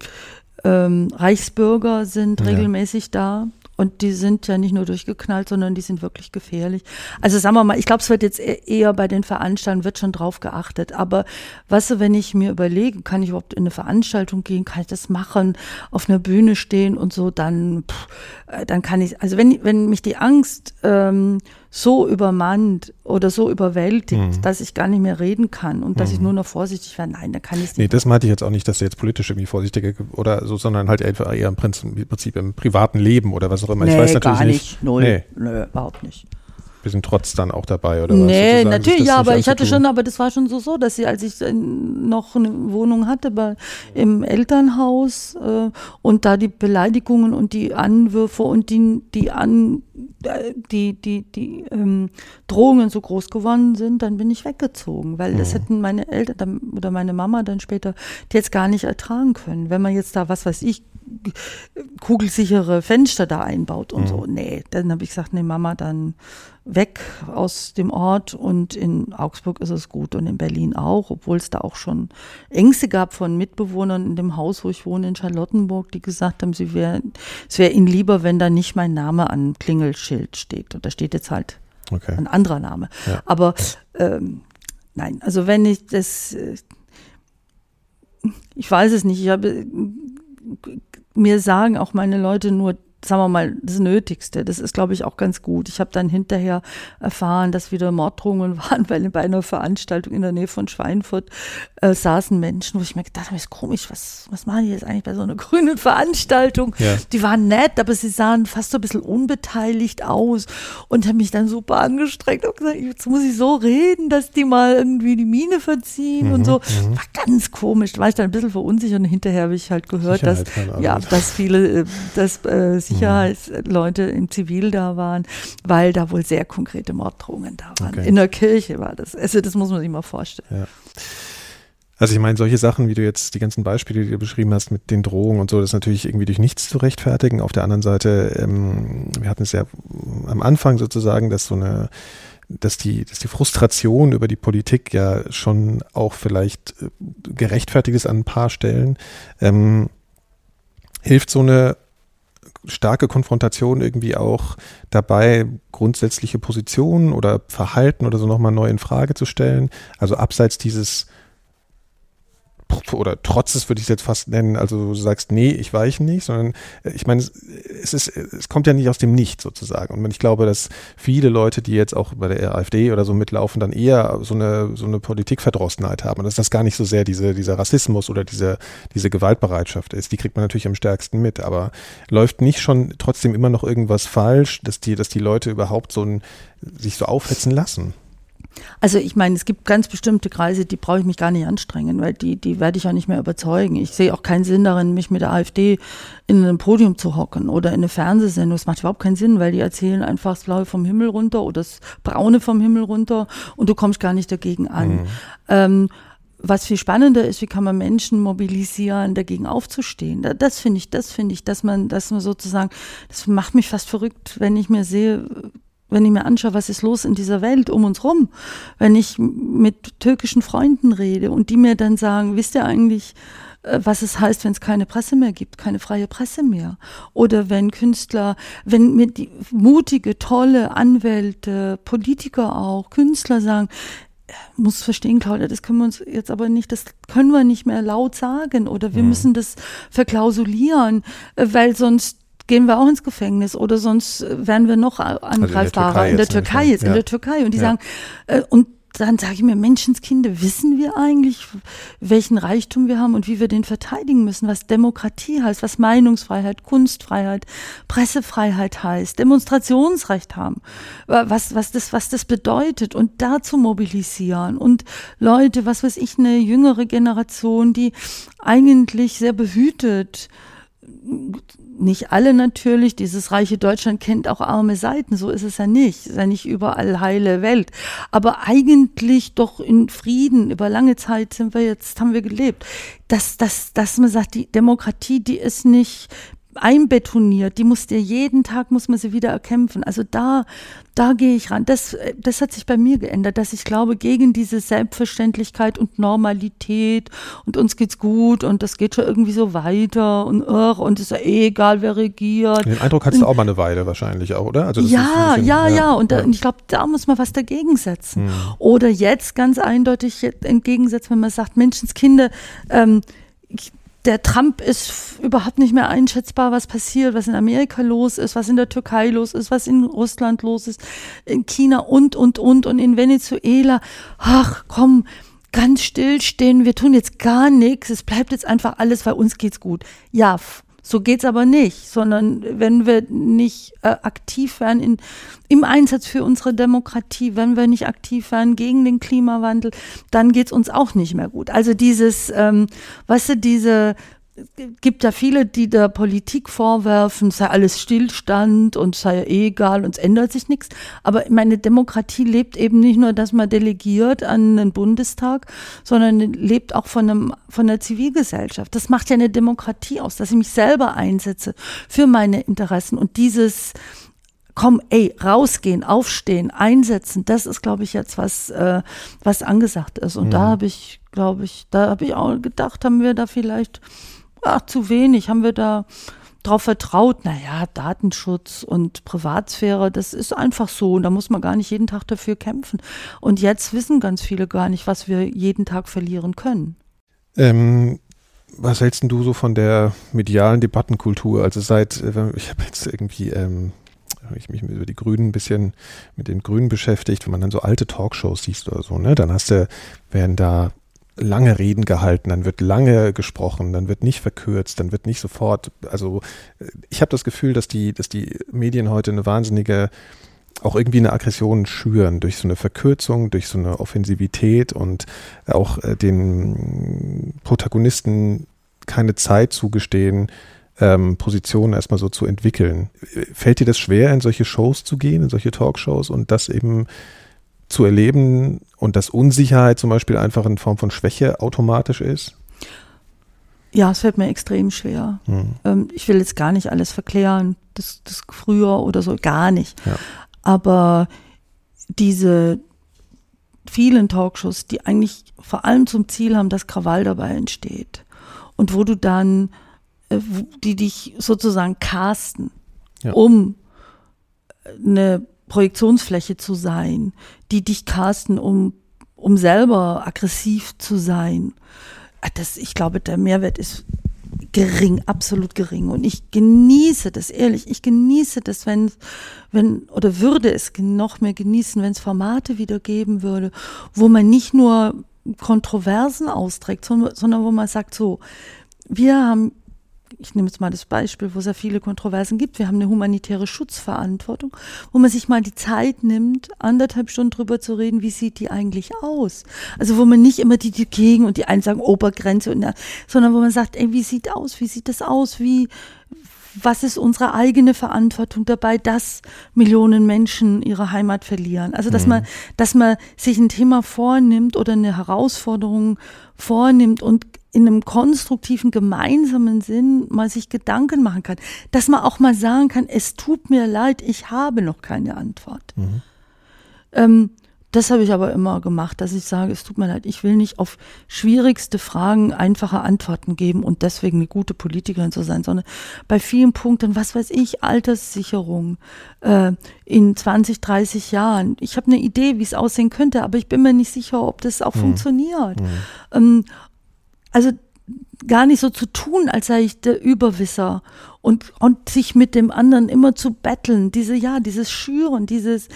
ähm, Reichsbürger sind Ja. regelmäßig da. Und die sind ja nicht nur durchgeknallt, sondern die sind wirklich gefährlich. Also sagen wir mal, ich glaube, es wird jetzt e- eher bei den Veranstaltungen, wird schon drauf geachtet. Aber weißt du, wenn ich mir überlege, kann ich überhaupt in eine Veranstaltung gehen, kann ich das machen, auf einer Bühne stehen und so, dann, pff, äh, dann kann ich, also wenn, wenn mich die Angst ähm, so übermannt oder so überwältigt, Mhm. dass ich gar nicht mehr reden kann und dass ich nur noch vorsichtig werde, nein, dann kann ich es Nee, nicht. das meinte ich jetzt auch nicht, dass du jetzt politisch irgendwie vorsichtiger ge- oder so, sondern halt einfach eher im Prinzip, im privaten Leben oder was auch immer. ich weiß natürlich gar nicht. nicht. Null. Nee, Nö, überhaupt nicht. Sind trotz dann auch dabei oder was? Nee, natürlich, ja, aber ich hatte schon, aber das war schon so, so, dass sie, als ich äh, noch eine Wohnung hatte bei, im Elternhaus äh, und da die Beleidigungen und die Anwürfe und die, die, an, äh, die, die, die ähm, Drohungen so groß geworden sind, dann bin ich weggezogen, weil das Mhm. hätten meine Eltern oder meine Mama dann später jetzt gar nicht ertragen können. Wenn man jetzt da, was weiß ich, kugelsichere Fenster da einbaut und Mhm. so. Nee, dann habe ich gesagt, nee, Mama, dann weg aus dem Ort und in Augsburg ist es gut und in Berlin auch, obwohl es da auch schon Ängste gab von Mitbewohnern in dem Haus, wo ich wohne in Charlottenburg, die gesagt haben, sie wär, es wäre ihnen lieber, wenn da nicht mein Name an Klingelschild steht. Und da steht jetzt halt Okay. ein anderer Name. Ja. Aber ähm, nein, also wenn ich das, äh, ich weiß es nicht, ich habe, äh, mir sagen auch meine Leute nur, sagen wir mal, das Nötigste. Das ist, glaube ich, auch ganz gut. Ich habe dann hinterher erfahren, dass wieder Morddrohungen waren, weil bei einer Veranstaltung in der Nähe von Schweinfurt äh, saßen Menschen, wo ich mir gedacht habe, ist komisch, was, was machen die jetzt eigentlich bei so einer grünen Veranstaltung? Ja. Die waren nett, aber sie sahen fast so ein bisschen unbeteiligt aus und haben mich dann super angestrengt und gesagt, jetzt muss ich so reden, dass die mal irgendwie die Miene verziehen Mhm, und so. War ganz komisch. Da war ich dann ein bisschen verunsichert und hinterher habe ich halt gehört, dass, ja, dass viele, äh, dass äh, Sicherheitsleute im Zivil da waren, weil da wohl sehr konkrete Morddrohungen da waren. Okay. In der Kirche war das. Also das muss man sich mal vorstellen. Also ich meine, solche Sachen, wie du jetzt die ganzen Beispiele, die du beschrieben hast mit den Drohungen und so, das ist natürlich irgendwie durch nichts zu rechtfertigen. Auf der anderen Seite, ähm, wir hatten es ja am Anfang sozusagen, dass so eine, dass die, dass die Frustration über die Politik ja schon auch vielleicht äh, gerechtfertigt ist an ein paar Stellen. Ähm, hilft so eine starke Konfrontation irgendwie auch dabei, grundsätzliche Positionen oder Verhalten oder so nochmal neu in Frage zu stellen? Also abseits dieses oder Trotzes würde ich es jetzt fast nennen, also du sagst, nee, ich weiche nicht, sondern äh, ich meine, es, ist, es kommt ja nicht aus dem Nichts sozusagen. Und ich glaube, dass viele Leute, die jetzt auch bei der AfD oder so mitlaufen, dann eher so eine, so eine Politikverdrossenheit haben. Und dass das gar nicht so sehr diese, dieser Rassismus oder diese, diese Gewaltbereitschaft ist. Die kriegt man natürlich am stärksten mit. Aber läuft nicht schon trotzdem immer noch irgendwas falsch, dass die, dass die Leute überhaupt so ein, sich so aufhetzen lassen? Also ich meine, es gibt ganz bestimmte Kreise, die brauche ich mich gar nicht anstrengen, weil die, die werde ich ja nicht mehr überzeugen. Ich sehe auch keinen Sinn darin, mich mit der AfD in ein Podium zu hocken oder in eine Fernsehsendung. Das macht überhaupt keinen Sinn, weil die erzählen einfach das Blaue vom Himmel runter oder das Braune vom Himmel runter und du kommst gar nicht dagegen an. Ähm, was viel spannender ist, wie kann man Menschen mobilisieren, dagegen aufzustehen. Da- Das finde ich, das finde ich, dass man, dass man sozusagen, das macht mich fast verrückt, wenn ich mir sehe, wenn ich mir anschaue, was ist los in dieser Welt um uns rum, wenn ich mit türkischen Freunden rede und die mir dann sagen, wisst ihr eigentlich, äh, was es heißt, wenn es keine Presse mehr gibt, keine freie Presse mehr. Oder wenn Künstler, wenn mir die mutige, tolle Anwälte, Politiker auch, Künstler sagen, äh, muss verstehen, Claudia, das können wir uns jetzt aber nicht, das können wir nicht mehr laut sagen oder wir müssen das verklausulieren, äh, weil sonst gehen wir auch ins Gefängnis oder sonst äh, werden wir noch angreifbarer Türkei in der jetzt, ne? Türkei jetzt, in Ja. der Türkei. Und die Ja. sagen, äh, und dann sage ich mir, Menschenskinder, wissen wir eigentlich, welchen Reichtum wir haben und wie wir den verteidigen müssen, was Demokratie heißt, was Meinungsfreiheit, Kunstfreiheit, Pressefreiheit heißt, Demonstrationsrecht haben, wa- was, was, das, was das bedeutet und dazu mobilisieren und Leute, was weiß ich, eine jüngere Generation, die eigentlich sehr behütet nicht alle natürlich. Dieses reiche Deutschland kennt auch arme Seiten. So ist es ja nicht. Es ist ja nicht überall heile Welt. Aber eigentlich doch in Frieden. Über lange Zeit sind wir jetzt, haben wir gelebt. Dass, dass, dass man sagt, die Demokratie, die ist nicht einbetoniert, die muss dir jeden Tag muss man sie wieder erkämpfen. Also da, da gehe ich ran. Das, äh, das hat sich bei mir geändert, dass ich glaube, gegen diese Selbstverständlichkeit und Normalität und uns geht's gut und das geht schon irgendwie so weiter und irr, und ist ja eh egal, wer regiert. Den Eindruck hattest du auch mal eine Weile wahrscheinlich auch, oder? Also Ja, bisschen- ja, ja, und, da, und ich glaube, da muss man was dagegen setzen. Hm. Oder jetzt ganz eindeutig entgegensetzen, wenn man sagt, Menschenskinder, ähm, ich, der Trump ist überhaupt nicht mehr einschätzbar, was passiert, was in Amerika los ist, was in der Türkei los ist, was in Russland los ist, in China und, und, und, und in Venezuela. Ach, komm, ganz still stehen, wir tun jetzt gar nichts, es bleibt jetzt einfach alles, weil uns geht's gut. Ja, so geht's aber nicht, sondern wenn wir nicht äh, aktiv werden in, im Einsatz für unsere Demokratie, wenn wir nicht aktiv werden gegen den Klimawandel, dann geht's uns auch nicht mehr gut. Also dieses, ähm, weißt du, diese es gibt ja viele, die der Politik vorwerfen, sei alles Stillstand und sei eh egal und es ändert sich nichts. Aber meine Demokratie lebt eben nicht nur, dass man delegiert an den Bundestag, sondern lebt auch von, einem, von der Zivilgesellschaft. Das macht ja eine Demokratie aus, dass ich mich selber einsetze für meine Interessen und dieses komm, ey, rausgehen, aufstehen, einsetzen, das ist, glaube ich, jetzt was, äh, was angesagt ist. Und mhm. da habe ich, glaube ich, da habe ich auch gedacht, haben wir da vielleicht ach, zu wenig, haben wir da drauf vertraut, naja, Datenschutz und Privatsphäre, das ist einfach so und da muss man gar nicht jeden Tag dafür kämpfen. Und jetzt wissen ganz viele gar nicht, was wir jeden Tag verlieren können. Ähm, was hältst du so von der medialen Debattenkultur? Also seit, äh, ich habe jetzt irgendwie ähm, habe ich mich über die Grünen ein bisschen mit den Grünen beschäftigt, wenn man dann so alte Talkshows siehst oder so, ne, dann hast du, werden da lange Reden gehalten, dann wird lange gesprochen, dann wird nicht verkürzt, dann wird nicht sofort, also ich habe das Gefühl, dass die, dass die Medien heute eine wahnsinnige auch irgendwie eine Aggression schüren durch so eine Verkürzung, durch so eine Offensivität und auch äh, den Protagonisten keine Zeit zugestehen, ähm, Positionen erstmal so zu entwickeln. Fällt dir das schwer, in solche Shows zu gehen, in solche Talkshows und das eben zu erleben und dass Unsicherheit zum Beispiel einfach in Form von Schwäche automatisch ist? Ja, es fällt mir extrem schwer. Hm. Ähm, ich will jetzt gar nicht alles verklären, das, das früher oder so, gar nicht. Ja. Aber diese vielen Talkshows, die eigentlich vor allem zum Ziel haben, dass Krawall dabei entsteht und wo du dann äh, die dich sozusagen casten, ja. um eine Projektionsfläche zu sein, die dich casten, um, um selber aggressiv zu sein. Ah, das, ich glaube, der Mehrwert ist gering, absolut gering. Und ich genieße das, ehrlich, ich genieße das, wenn, wenn, oder würde es noch mehr genießen, wenn es Formate wieder geben würde, wo man nicht nur Kontroversen austrägt, sondern wo man sagt so, wir haben ich nehme jetzt mal das Beispiel, wo es ja viele Kontroversen gibt. Wir haben eine humanitäre Schutzverantwortung, wo man sich mal die Zeit nimmt, anderthalb Stunden drüber zu reden, wie sieht die eigentlich aus? Also wo man nicht immer die, die gegen und die einen sagen Obergrenze, und, sondern wo man sagt, ey, wie sieht aus? Wie sieht das aus? Wie, was ist unsere eigene Verantwortung dabei, dass Millionen Menschen ihre Heimat verlieren? Also, dass mhm. man, dass man sich ein Thema vornimmt oder eine Herausforderung vornimmt und in einem konstruktiven, gemeinsamen Sinn mal sich Gedanken machen kann. Dass man auch mal sagen kann, es tut mir leid, ich habe noch keine Antwort. Mhm. Ähm, das habe ich aber immer gemacht, dass ich sage, es tut mir leid, ich will nicht auf schwierigste Fragen einfache Antworten geben und deswegen eine gute Politikerin zu sein, sondern bei vielen Punkten, was weiß ich, Alterssicherung äh, in 20, 30 Jahren. Ich habe eine Idee, wie es aussehen könnte, aber ich bin mir nicht sicher, ob das auch mhm. funktioniert. Mhm. Ähm, also gar nicht so zu tun, als sei ich der Überwisser und, und sich mit dem anderen immer zu betteln, diese, ja, dieses Schüren, dieses,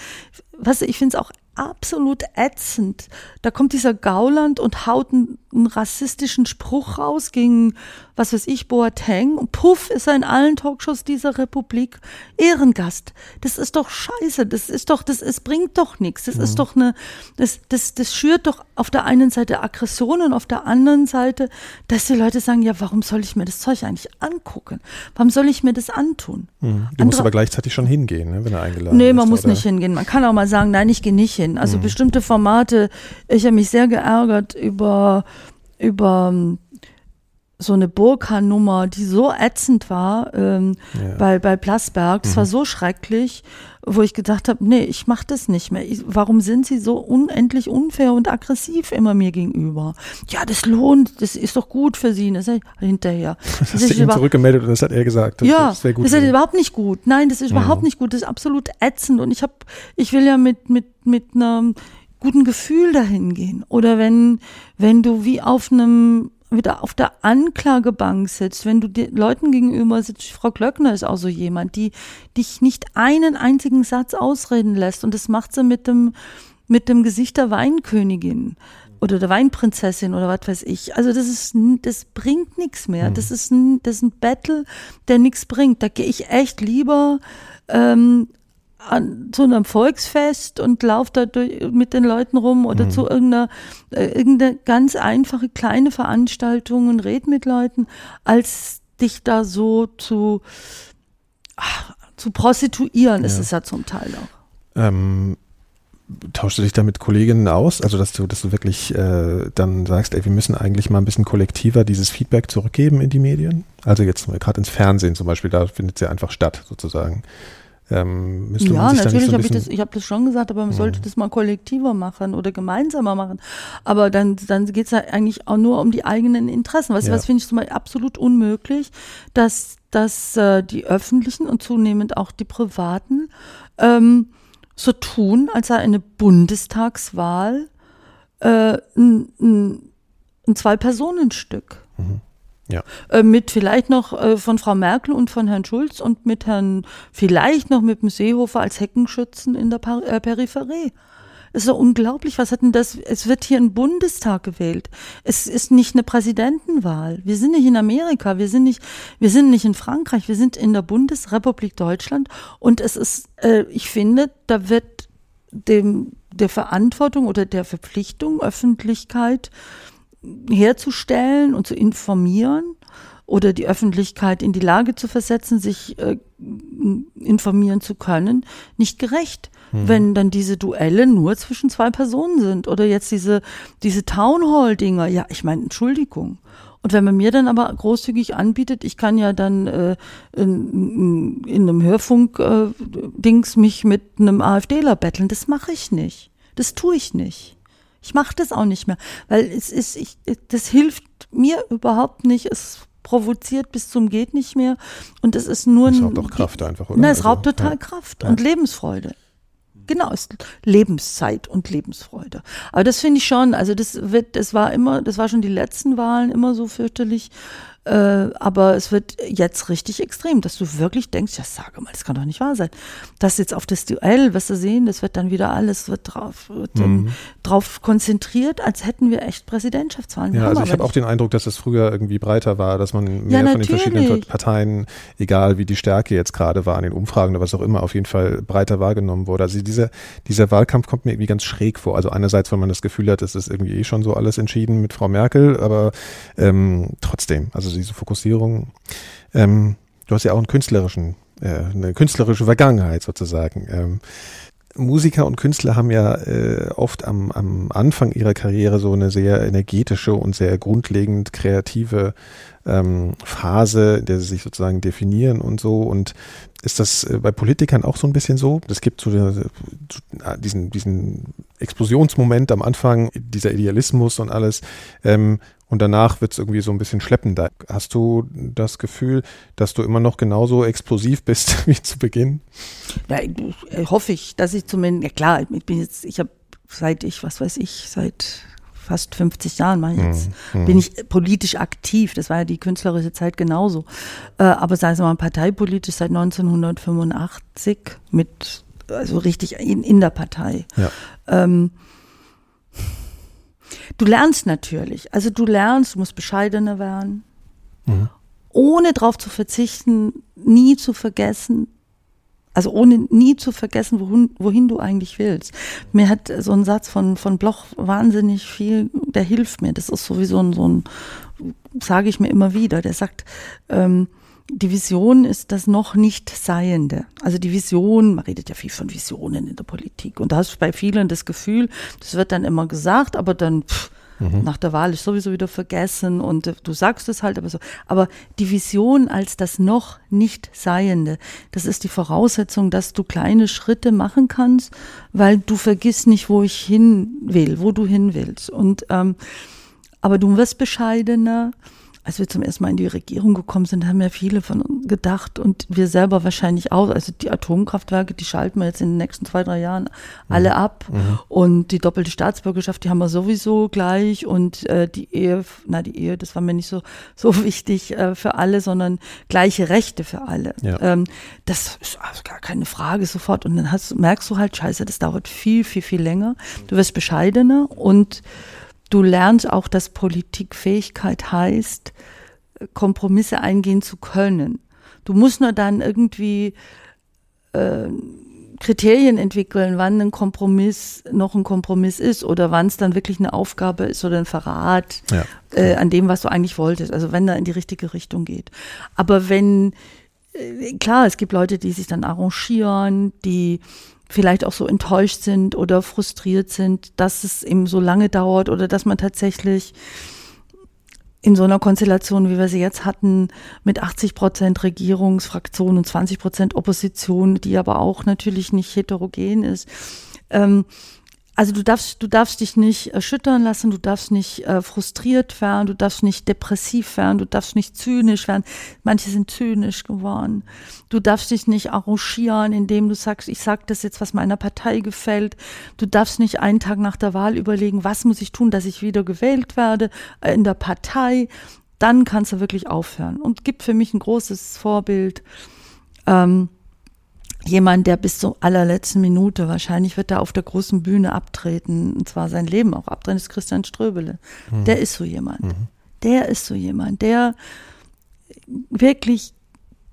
was ich finde es auch absolut ätzend. Da kommt dieser Gauland und haut einen, einen, rassistischen Spruch raus gegen, was weiß ich, Boateng. Und puff ist er in allen Talkshows dieser Republik Ehrengast. Das ist doch scheiße. Das ist doch, das es bringt doch nichts. Das mhm. ist doch eine, das, das, das schürt doch auf der einen Seite Aggression und auf der anderen Seite, dass die Leute sagen, ja, warum soll ich mir das Zeug eigentlich angucken? Warum soll ich mir das antun? Mhm. Du musst aber gleichzeitig schon hingehen, ne, wenn er eingeladen nee, ist. Nee, man muss oder? nicht hingehen. Man kann auch mal sagen, nein, ich gehe nicht hin. Also mhm. bestimmte Formate, ich habe mich sehr geärgert über, über so eine Burka-Nummer, die so ätzend war ähm, ja. bei, bei Plasberg. Das mhm. war so schrecklich, wo ich gedacht habe, nee, ich mache das nicht mehr. Ich, warum sind sie so unendlich unfair und aggressiv immer mir gegenüber? Ja, das lohnt, das ist doch gut für sie. Das ist hinterher. Das hast du ihm zurückgemeldet und das hat er gesagt. Ja, das, gut das ist überhaupt nicht gut. Nein, das ist mhm. überhaupt nicht gut. Das ist absolut ätzend. Und ich habe, ich will ja mit mit mit einem guten Gefühl dahin gehen. Oder wenn wenn du wie auf einem wieder auf der Anklagebank sitzt, wenn du den Leuten gegenüber sitzt, Frau Glöckner ist auch so jemand, die dich nicht einen einzigen Satz ausreden lässt und das macht sie mit dem, mit dem Gesicht der Weinkönigin oder der Weinprinzessin oder was weiß ich. Also das ist, das bringt nichts mehr. Mhm. Das ist ein, das ist ein Battle, der nichts bringt. Da gehe ich echt lieber ähm, an, zu einem Volksfest und laufe da durch, mit den Leuten rum oder Mhm. zu irgendeiner, äh, irgendeine ganz einfache kleine Veranstaltung und red mit Leuten, als dich da so zu, ach, zu prostituieren, ist Ja. es ja zum Teil auch. Ähm, tauschst du dich da mit Kolleginnen aus? Also, dass du, dass du wirklich äh, dann sagst, ey, wir müssen eigentlich mal ein bisschen kollektiver dieses Feedback zurückgeben in die Medien? Also jetzt gerade ins Fernsehen zum Beispiel, da findet es ja einfach statt, sozusagen. Ähm, Ja, natürlich so habe ich das, ich habe das schon gesagt, aber man sollte das mal kollektiver machen oder gemeinsamer machen. Aber dann, dann geht es ja eigentlich auch nur um die eigenen Interessen. Weißt du, Ja. was finde ich zum Beispiel absolut unmöglich, dass, dass äh, die öffentlichen und zunehmend auch die privaten ähm, so tun, als sei eine Bundestagswahl äh, ein, ein, ein Zwei-Personen-Stück. Ja. Äh, mit vielleicht noch äh, von Frau Merkel und von Herrn Schulz und mit Herrn, vielleicht noch mit dem Seehofer als Heckenschützen in der äh, Peripherie. Es ist so unglaublich, was hat denn das? Es wird hier ein Bundestag gewählt. Es ist nicht eine Präsidentenwahl. Wir sind nicht in Amerika, wir sind nicht, wir sind nicht in Frankreich, wir sind in der Bundesrepublik Deutschland und es ist, äh, ich finde, da wird dem, der Verantwortung oder der Verpflichtung, Öffentlichkeit herzustellen und zu informieren oder die Öffentlichkeit in die Lage zu versetzen, sich äh, informieren zu können, nicht gerecht. Wenn dann diese Duelle nur zwischen zwei Personen sind oder jetzt diese, diese Townhall-Dinger, ja, ich meine, Entschuldigung. Und wenn man mir dann aber großzügig anbietet, ich kann ja dann äh, in, in einem Hörfunk-Dings mich mit einem AfDler betteln, das mache ich nicht. Das tue ich nicht. Ich mache das auch nicht mehr, weil es ist, ich, das hilft mir überhaupt nicht. Es provoziert bis zum geht nicht mehr und es ist nur ein, raubt auch Kraft einfach, oder? Na, es Also, raubt total ja. Kraft und Lebensfreude. Genau, es ist Lebenszeit und Lebensfreude. Aber das finde ich schon, also das wird, das war immer, das war schon die letzten Wahlen immer so fürchterlich, äh, aber es wird jetzt richtig extrem, dass du wirklich denkst, ja sage mal, das kann doch nicht wahr sein. Das jetzt auf das Duell, was wir sehen, das wird dann wieder alles, wird drauf, wird Mhm. drauf konzentriert, als hätten wir echt Präsidentschaftswahlen. Ja, also ich habe auch den Eindruck, dass es früher irgendwie breiter war, dass man mehr von den verschiedenen. Parteien, egal wie die Stärke jetzt gerade war in den Umfragen oder was auch immer, auf jeden Fall breiter wahrgenommen wurde. Also dieser, dieser Wahlkampf kommt mir irgendwie ganz schräg vor. Also einerseits, weil man das Gefühl hat, es ist irgendwie eh schon so alles entschieden mit Frau Merkel, aber ähm, trotzdem, also diese Fokussierung. Ähm, du hast ja auch einen künstlerischen, äh, eine künstlerische Vergangenheit sozusagen. Ähm, Musiker und Künstler haben ja äh, oft am, am Anfang ihrer Karriere so eine sehr energetische und sehr grundlegend kreative ähm, Phase, in der sie sich sozusagen definieren und so. Und ist das äh, bei Politikern auch so ein bisschen so? Es gibt so, so diesen, diesen Explosionsmoment am Anfang, dieser Idealismus und alles. Ähm, und danach wird es irgendwie so ein bisschen schleppender. Hast du das Gefühl, dass du immer noch genauso explosiv bist wie zu Beginn? Ja, äh, hoffe ich, dass ich zumindest, ja klar, ich bin jetzt, ich habe seit ich, was weiß ich, seit fast 50 Jahren mache ich jetzt, Mhm. bin ich politisch aktiv. Das war ja die künstlerische Zeit genauso. Äh, aber sei es mal parteipolitisch seit 1985 mit, also richtig in, in der Partei. Ja. Ähm, du lernst natürlich, also du lernst, du musst bescheidener werden, Mhm. ohne darauf zu verzichten, nie zu vergessen, also ohne nie zu vergessen, wohin, wohin du eigentlich willst. Mir hat so ein Satz von, von Bloch wahnsinnig viel, der hilft mir. Das ist sowieso ein, so ein, sage ich mir immer wieder, der sagt, ähm, die Vision ist das noch nicht Seiende. Also die Vision, man redet ja viel von Visionen in der Politik und da hast du bei vielen das Gefühl, das wird dann immer gesagt, aber dann pff, nach der Wahl ist sowieso wieder vergessen und äh, du sagst es halt, aber so. Aber die Vision als das noch nicht Seiende, das ist die Voraussetzung, dass du kleine Schritte machen kannst, weil du vergisst nicht, wo ich hin will, wo du hin willst. Und ähm, aber du wirst bescheidener. Als wir zum ersten Mal in die Regierung gekommen sind, haben ja viele von uns gedacht und wir selber wahrscheinlich auch. Also die Atomkraftwerke, die schalten wir jetzt in den nächsten zwei, drei Jahren alle ab. Und die doppelte Staatsbürgerschaft, die haben wir sowieso gleich. Und äh, die Ehe, na die Ehe, das war mir nicht so, so wichtig äh, für alle, sondern gleiche Rechte für alle. Ja. Ähm, das ist also gar keine Frage sofort. Und dann hast, merkst du halt, scheiße, das dauert viel, viel, viel länger. Du wirst bescheidener und du lernst auch, dass Politikfähigkeit heißt, Kompromisse eingehen zu können. Du musst nur dann irgendwie äh, Kriterien entwickeln, wann ein Kompromiss noch ein Kompromiss ist oder wann es dann wirklich eine Aufgabe ist oder ein Verrat Ja. äh, an dem, was du eigentlich wolltest. Also wenn da in die richtige Richtung geht. Aber wenn, äh, klar, es gibt Leute, die sich dann arrangieren, die vielleicht auch so enttäuscht sind oder frustriert sind, dass es eben so lange dauert oder dass man tatsächlich in so einer Konstellation, wie wir sie jetzt hatten, mit 80 Prozent Regierungsfraktion und 20 Prozent Opposition, die aber auch natürlich nicht heterogen ist. Ähm, also du darfst, du darfst dich nicht erschüttern lassen, du darfst nicht äh, frustriert werden, du darfst nicht depressiv werden, du darfst nicht zynisch werden. Manche sind zynisch geworden. Du darfst dich nicht arrangieren, indem du sagst, ich sag das jetzt, was meiner Partei gefällt. Du darfst nicht einen Tag nach der Wahl überlegen, was muss ich tun, dass ich wieder gewählt werde äh, in der Partei. Dann kannst du wirklich aufhören. Und gibt für mich ein großes Vorbild. Ähm, jemand, der bis zur allerletzten Minute, wahrscheinlich wird er auf der großen Bühne abtreten, und zwar sein Leben auch abtreten, ist Christian Ströbele. Der ist so jemand. Der ist so jemand, der wirklich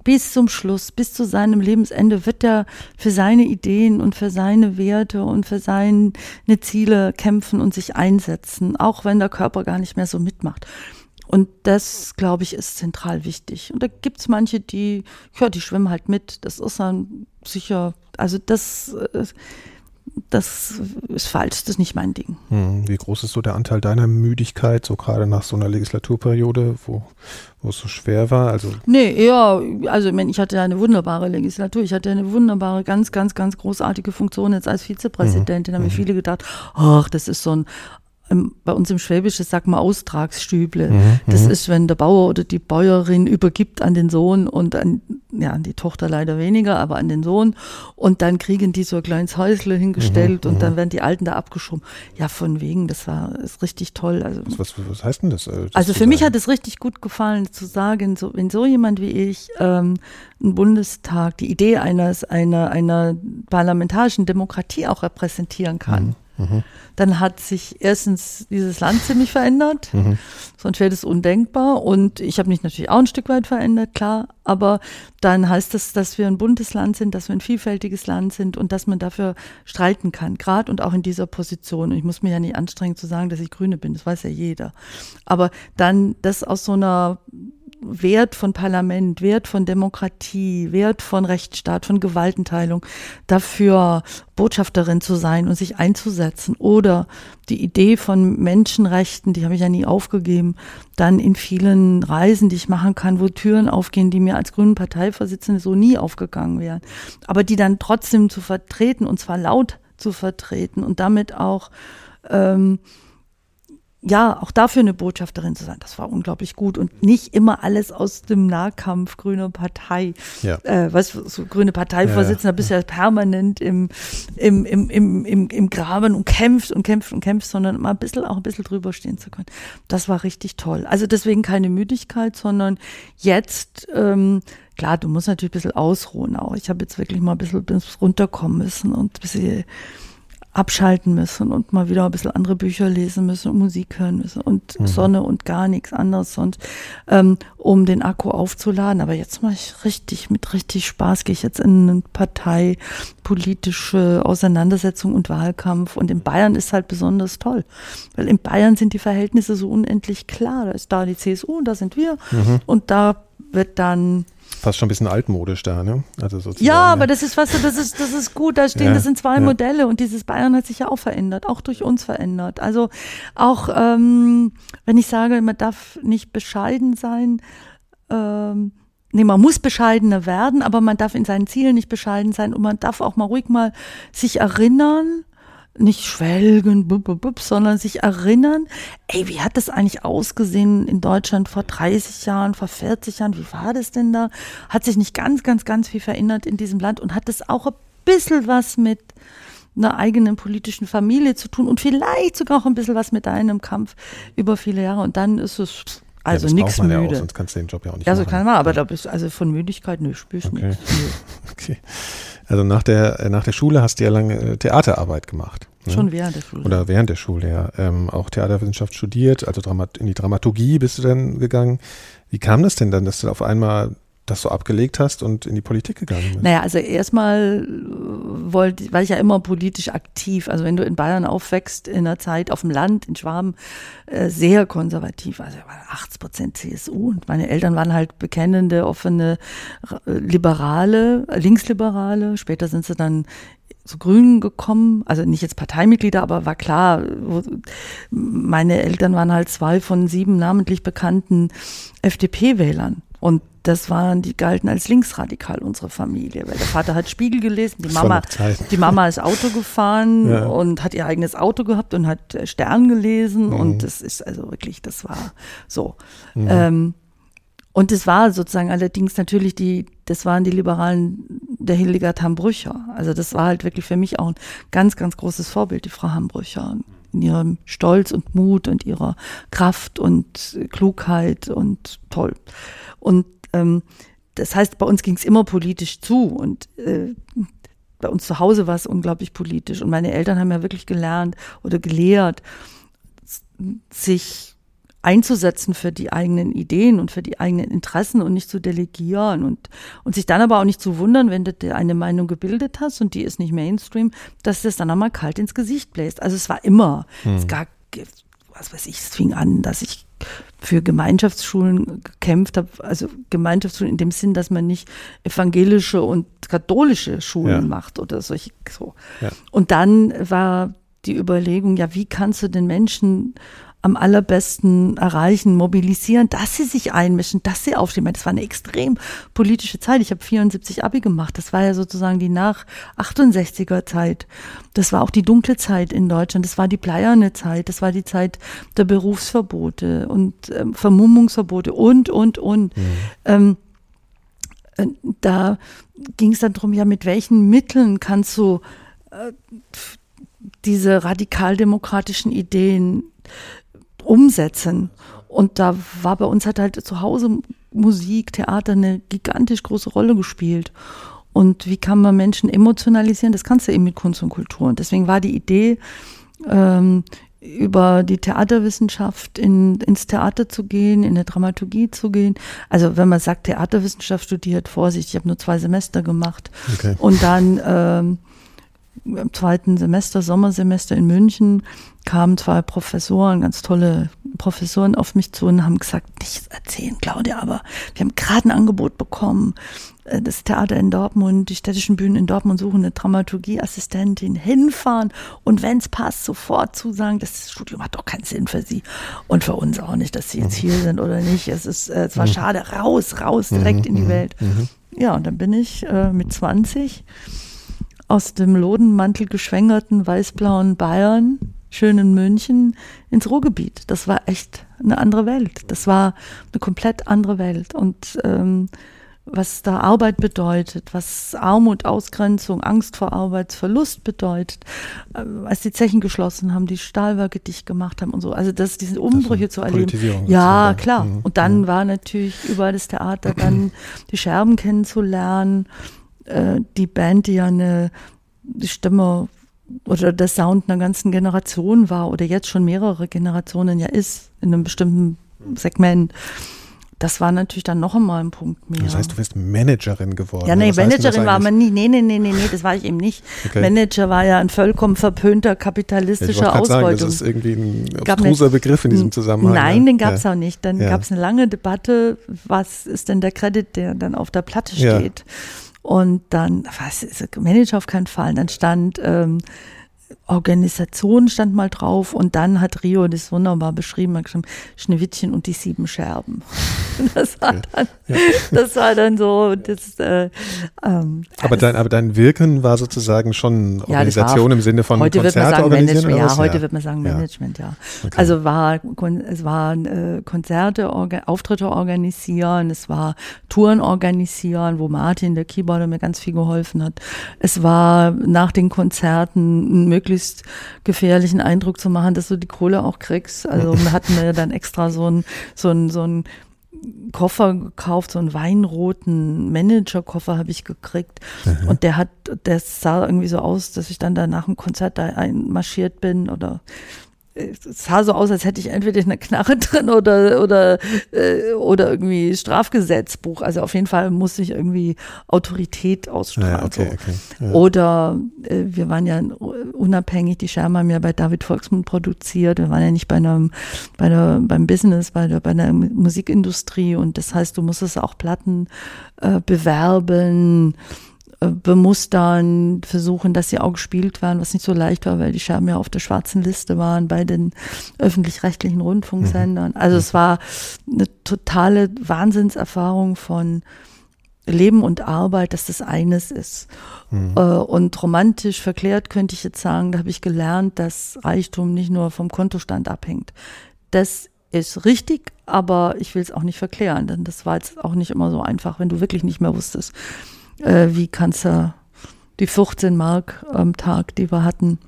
bis zum Schluss, bis zu seinem Lebensende wird er für seine Ideen und für seine Werte und für seine Ziele kämpfen und sich einsetzen, auch wenn der Körper gar nicht mehr so mitmacht. Und das, glaube ich, ist zentral wichtig. Und da gibt's manche, die, ja, die schwimmen halt mit. Das ist dann sicher, also das, äh, das ist falsch, das ist nicht mein Ding. Hm, Wie groß ist so der Anteil deiner Müdigkeit, so gerade nach so einer Legislaturperiode, wo, wo es so schwer war? Also Nee, ja, also ich, meine, ich hatte ja eine wunderbare Legislatur, ich hatte eine wunderbare, ganz, ganz, ganz großartige Funktion jetzt als Vizepräsidentin. Da haben mir viele gedacht, ach, das ist so ein bei uns im Schwäbisch, das sagt man Austragsstüble. das ist, wenn der Bauer oder die Bäuerin übergibt an den Sohn und an, ja, an die Tochter leider weniger, aber an den Sohn. Und dann kriegen die so ein kleines Häusle hingestellt und dann werden die Alten da abgeschoben. Ja, von wegen, das war ist richtig toll. Also, was, was heißt denn das? äh, das also für mich sagen? hat es richtig gut gefallen zu sagen, so, wenn so jemand wie ich ähm, einen Bundestag, die Idee eines, einer, einer parlamentarischen Demokratie auch repräsentieren kann, dann hat sich erstens dieses Land ziemlich verändert, sonst wäre das undenkbar. Und ich habe mich natürlich auch ein Stück weit verändert, klar, aber dann heißt das, dass wir ein buntes Land sind, dass wir ein vielfältiges Land sind und dass man dafür streiten kann, gerade und auch in dieser Position. Und ich muss mich ja nicht anstrengen zu sagen, dass ich Grüne bin, das weiß ja jeder. Aber dann das aus so einer Wert von Parlament, Wert von Demokratie, Wert von Rechtsstaat, von Gewaltenteilung, dafür Botschafterin zu sein und sich einzusetzen. Oder die Idee von Menschenrechten, die habe ich ja nie aufgegeben, dann in vielen Reisen, die ich machen kann, wo Türen aufgehen, die mir als grünen Parteivorsitzende so nie aufgegangen wären, aber die dann trotzdem zu vertreten und zwar laut zu vertreten und damit auch ähm, ja, auch dafür eine Botschafterin zu sein, das war unglaublich gut und nicht immer alles aus dem Nahkampf grüne Partei. Ja. Äh, was so grüne Parteivorsitzender Ja, ja. bist ja permanent im, im, im, im, im, im Graben und kämpft und kämpft und kämpft, sondern mal ein bisschen auch ein bisschen drüber stehen zu können. Das war richtig toll. Also deswegen keine Müdigkeit, sondern jetzt, ähm, klar, du musst natürlich ein bisschen ausruhen auch. Ich habe jetzt wirklich mal ein bisschen, bisschen runterkommen müssen und ein bisschen abschalten müssen und mal wieder ein bisschen andere Bücher lesen müssen und Musik hören müssen und Sonne und gar nichts anderes sonst, ähm, um den Akku aufzuladen. Aber jetzt mache ich richtig, mit richtig Spaß gehe ich jetzt in eine parteipolitische Auseinandersetzung und Wahlkampf. Und in Bayern ist halt besonders toll, weil in Bayern sind die Verhältnisse so unendlich klar. Da ist da die CSU und da sind wir und da wird dann Fast schon ein bisschen altmodisch da, ne? Also sozusagen, ja, aber das ist, weißt du, das ist, das ist gut. Da stehen, Ja, das sind zwei ja. Modelle und dieses Bayern hat sich ja auch verändert, auch durch uns verändert. Also auch, ähm, wenn ich sage, man darf nicht bescheiden sein, ähm, nee, man muss bescheidener werden, aber man darf in seinen Zielen nicht bescheiden sein und man darf auch mal ruhig mal sich erinnern, nicht schwelgen, bub, bub, bub, sondern sich erinnern, ey, wie hat das eigentlich ausgesehen in Deutschland vor 30 Jahren, vor 40 Jahren, wie war das denn da? Hat sich nicht ganz, ganz, ganz viel verändert in diesem Land und hat das auch ein bisschen was mit einer eigenen politischen Familie zu tun und vielleicht sogar auch ein bisschen was mit deinem Kampf über viele Jahre und dann ist es also ja, nichts müde. Ja auch, sonst kannst du den Job ja auch nicht Ja, so machen. kann man, aber da bist also von Müdigkeit, nö, spürst Okay. nichts. Okay. Also nach der, äh, nach der Schule hast du ja lange äh, Theaterarbeit gemacht. Ne? Schon während der Schule. Oder während der Schule, ja. Ähm, auch Theaterwissenschaft studiert, also Dramat in die Dramaturgie bist du dann gegangen. Wie kam das denn dann, dass du auf einmal das so abgelegt hast und in die Politik gegangen bist? Naja, also erstmal wollte, war ich ja immer politisch aktiv. Also wenn du in Bayern aufwächst, in einer Zeit auf dem Land, in Schwaben, äh, sehr konservativ. Also war 80 Prozent CSU und meine Eltern waren halt bekennende, offene äh, Liberale, Linksliberale. Später sind sie dann zu Grünen gekommen, also nicht jetzt Parteimitglieder, aber war klar, meine Eltern waren halt zwei von sieben namentlich bekannten FDP-Wählern. Und das waren, die galten als linksradikal, unsere Familie, weil der Vater hat Spiegel gelesen, die Mama, die Mama ist Auto gefahren ja. und hat ihr eigenes Auto gehabt und hat Stern gelesen mhm. und das ist also wirklich, das war so. Mhm. Ähm, und es war sozusagen allerdings natürlich die, das waren die Liberalen der Hildegard Hambrücher. Also das war halt wirklich für mich auch ein ganz, ganz großes Vorbild, die Frau Hambrücher. In ihrem Stolz und Mut und ihrer Kraft und Klugheit und toll. Und ähm, das heißt, bei uns ging es immer politisch zu und äh, bei uns zu Hause war es unglaublich politisch. Und meine Eltern haben ja wirklich gelernt oder gelehrt, sich einzusetzen für die eigenen Ideen und für die eigenen Interessen und nicht zu delegieren und, und sich dann aber auch nicht zu wundern, wenn du dir eine Meinung gebildet hast und die ist nicht Mainstream, dass das dann einmal kalt ins Gesicht bläst. Also es war immer, hm. es gab, was weiß ich, es fing an, dass ich für Gemeinschaftsschulen gekämpft habe, also Gemeinschaftsschulen in dem Sinn, dass man nicht evangelische und katholische Schulen ja. macht oder solche so. Ja. Und dann war die Überlegung, ja, wie kannst du den Menschen am allerbesten erreichen, mobilisieren, dass sie sich einmischen, dass sie aufstehen. Das war eine extrem politische Zeit. Ich habe 74 Abi gemacht. Das war ja sozusagen die nach 68er Zeit. Das war auch die dunkle Zeit in Deutschland. Das war die bleierne Zeit. Das war die Zeit der Berufsverbote und ähm, Vermummungsverbote und, und, und. Mhm. Ähm, äh, da ging es dann darum, ja, mit welchen Mitteln kannst du äh, diese radikaldemokratischen Ideen umsetzen. Und da war bei uns hat halt zu Hause Musik, Theater eine gigantisch große Rolle gespielt. Und wie kann man Menschen emotionalisieren? Das kannst du eben mit Kunst und Kultur. Und deswegen war die Idee, ähm, über die Theaterwissenschaft in, ins Theater zu gehen, in der Dramaturgie zu gehen. Also wenn man sagt, Theaterwissenschaft studiert, Vorsicht, ich habe nur zwei Semester gemacht. Okay. Und dann ähm, im zweiten Semester, Sommersemester in München, kamen zwei Professoren, ganz tolle Professoren auf mich zu und haben gesagt, nichts erzählen, Claudia, aber wir haben gerade ein Angebot bekommen. Äh, das Theater in Dortmund, die städtischen Bühnen in Dortmund suchen eine Dramaturgieassistentin, hinfahren und wenn es passt, sofort zusagen, das Studium hat doch keinen Sinn für sie und für uns auch nicht, dass sie jetzt hier sind oder nicht. Es ist, äh, es war mhm. schade, raus, raus, direkt in die mhm. Welt. Mhm. Ja, und dann bin ich äh, mit 20 aus dem Lodenmantel geschwängerten weißblauen Bayern schönen München ins Ruhrgebiet. Das war echt eine andere Welt. Das war eine komplett andere Welt. Und ähm, was da Arbeit bedeutet, was Armut, Ausgrenzung, Angst vor Arbeitsverlust bedeutet, äh, als die Zechen geschlossen haben, die Stahlwerke dicht gemacht haben und so. Also das, diese Umbrüche zu erleben. Ja, klar. Mhm. Und dann mhm. war natürlich überall das Theater, dann die Scherben kennenzulernen, äh, die Band, die ja eine Stimme oder der Sound einer ganzen Generation war oder jetzt schon mehrere Generationen ja ist in einem bestimmten Segment. Das war natürlich dann noch einmal ein Punkt mehr. Das heißt, du bist Managerin geworden. Ja, nee, Managerin war man nie. Nee, nee, nee, nee, nee, das war ich eben nicht. Okay. Manager war ja ein vollkommen verpönter kapitalistischer ja, ich Ausbeutung. Sagen, das ist irgendwie ein obstruser Begriff in diesem Zusammenhang. Nein, den gab es ja. auch nicht. Dann ja. gab es eine lange Debatte, was ist denn der Credit, der dann auf der Platte steht. Ja. Und dann, was Manager auf keinen Fall. dann stand ähm, Organisation stand mal drauf und dann hat Rio das wunderbar beschrieben, hat geschrieben, Schneewittchen und die sieben Scherben. Das war dann, ja. das war dann so, das, äh, ähm, aber, dein, aber dein Wirken war sozusagen schon Organisation ja, im Sinne von heute Konzerte wird man sagen Management, ja, heute ja. wird man sagen Management, ja. Okay. Also war, es waren äh, Konzerte, Orga, Auftritte organisieren, es war Touren organisieren, wo Martin, der Keyboarder, mir ganz viel geholfen hat. Es war nach den Konzerten möglichst gefährlichen Eindruck zu machen, dass du die Kohle auch kriegst. Also wir hatten ja dann extra so ein, so ein, so ein Koffer gekauft, so einen weinroten Manager-Koffer habe ich gekriegt. Mhm. Und der hat, der sah irgendwie so aus, dass ich dann da nach dem Konzert da einmarschiert bin oder es sah so aus, als hätte ich entweder eine Knarre drin oder oder äh, oder irgendwie Strafgesetzbuch. Also auf jeden Fall musste ich irgendwie Autorität ausstrahlen. Ja, okay, okay, ja. Oder äh, wir waren ja unabhängig, die Scherben haben ja bei David Volksmund produziert. Wir waren ja nicht bei einem, bei einer, beim Business, bei der, bei der Musikindustrie. Und das heißt, du musstest auch Platten äh, bewerben bemustern, versuchen, dass sie auch gespielt waren, was nicht so leicht war, weil die Scherben ja auf der schwarzen Liste waren bei den öffentlich-rechtlichen Rundfunksendern. Mhm. Also es war eine totale Wahnsinnserfahrung von Leben und Arbeit, dass das eines ist. Mhm. Äh, und romantisch verklärt könnte ich jetzt sagen, da habe ich gelernt, dass Reichtum nicht nur vom Kontostand abhängt. Das ist richtig, aber ich will es auch nicht verklären, denn das war jetzt auch nicht immer so einfach, wenn du wirklich nicht mehr wusstest, äh, wie kannst du die 14 Mark am Tag, die wir hatten,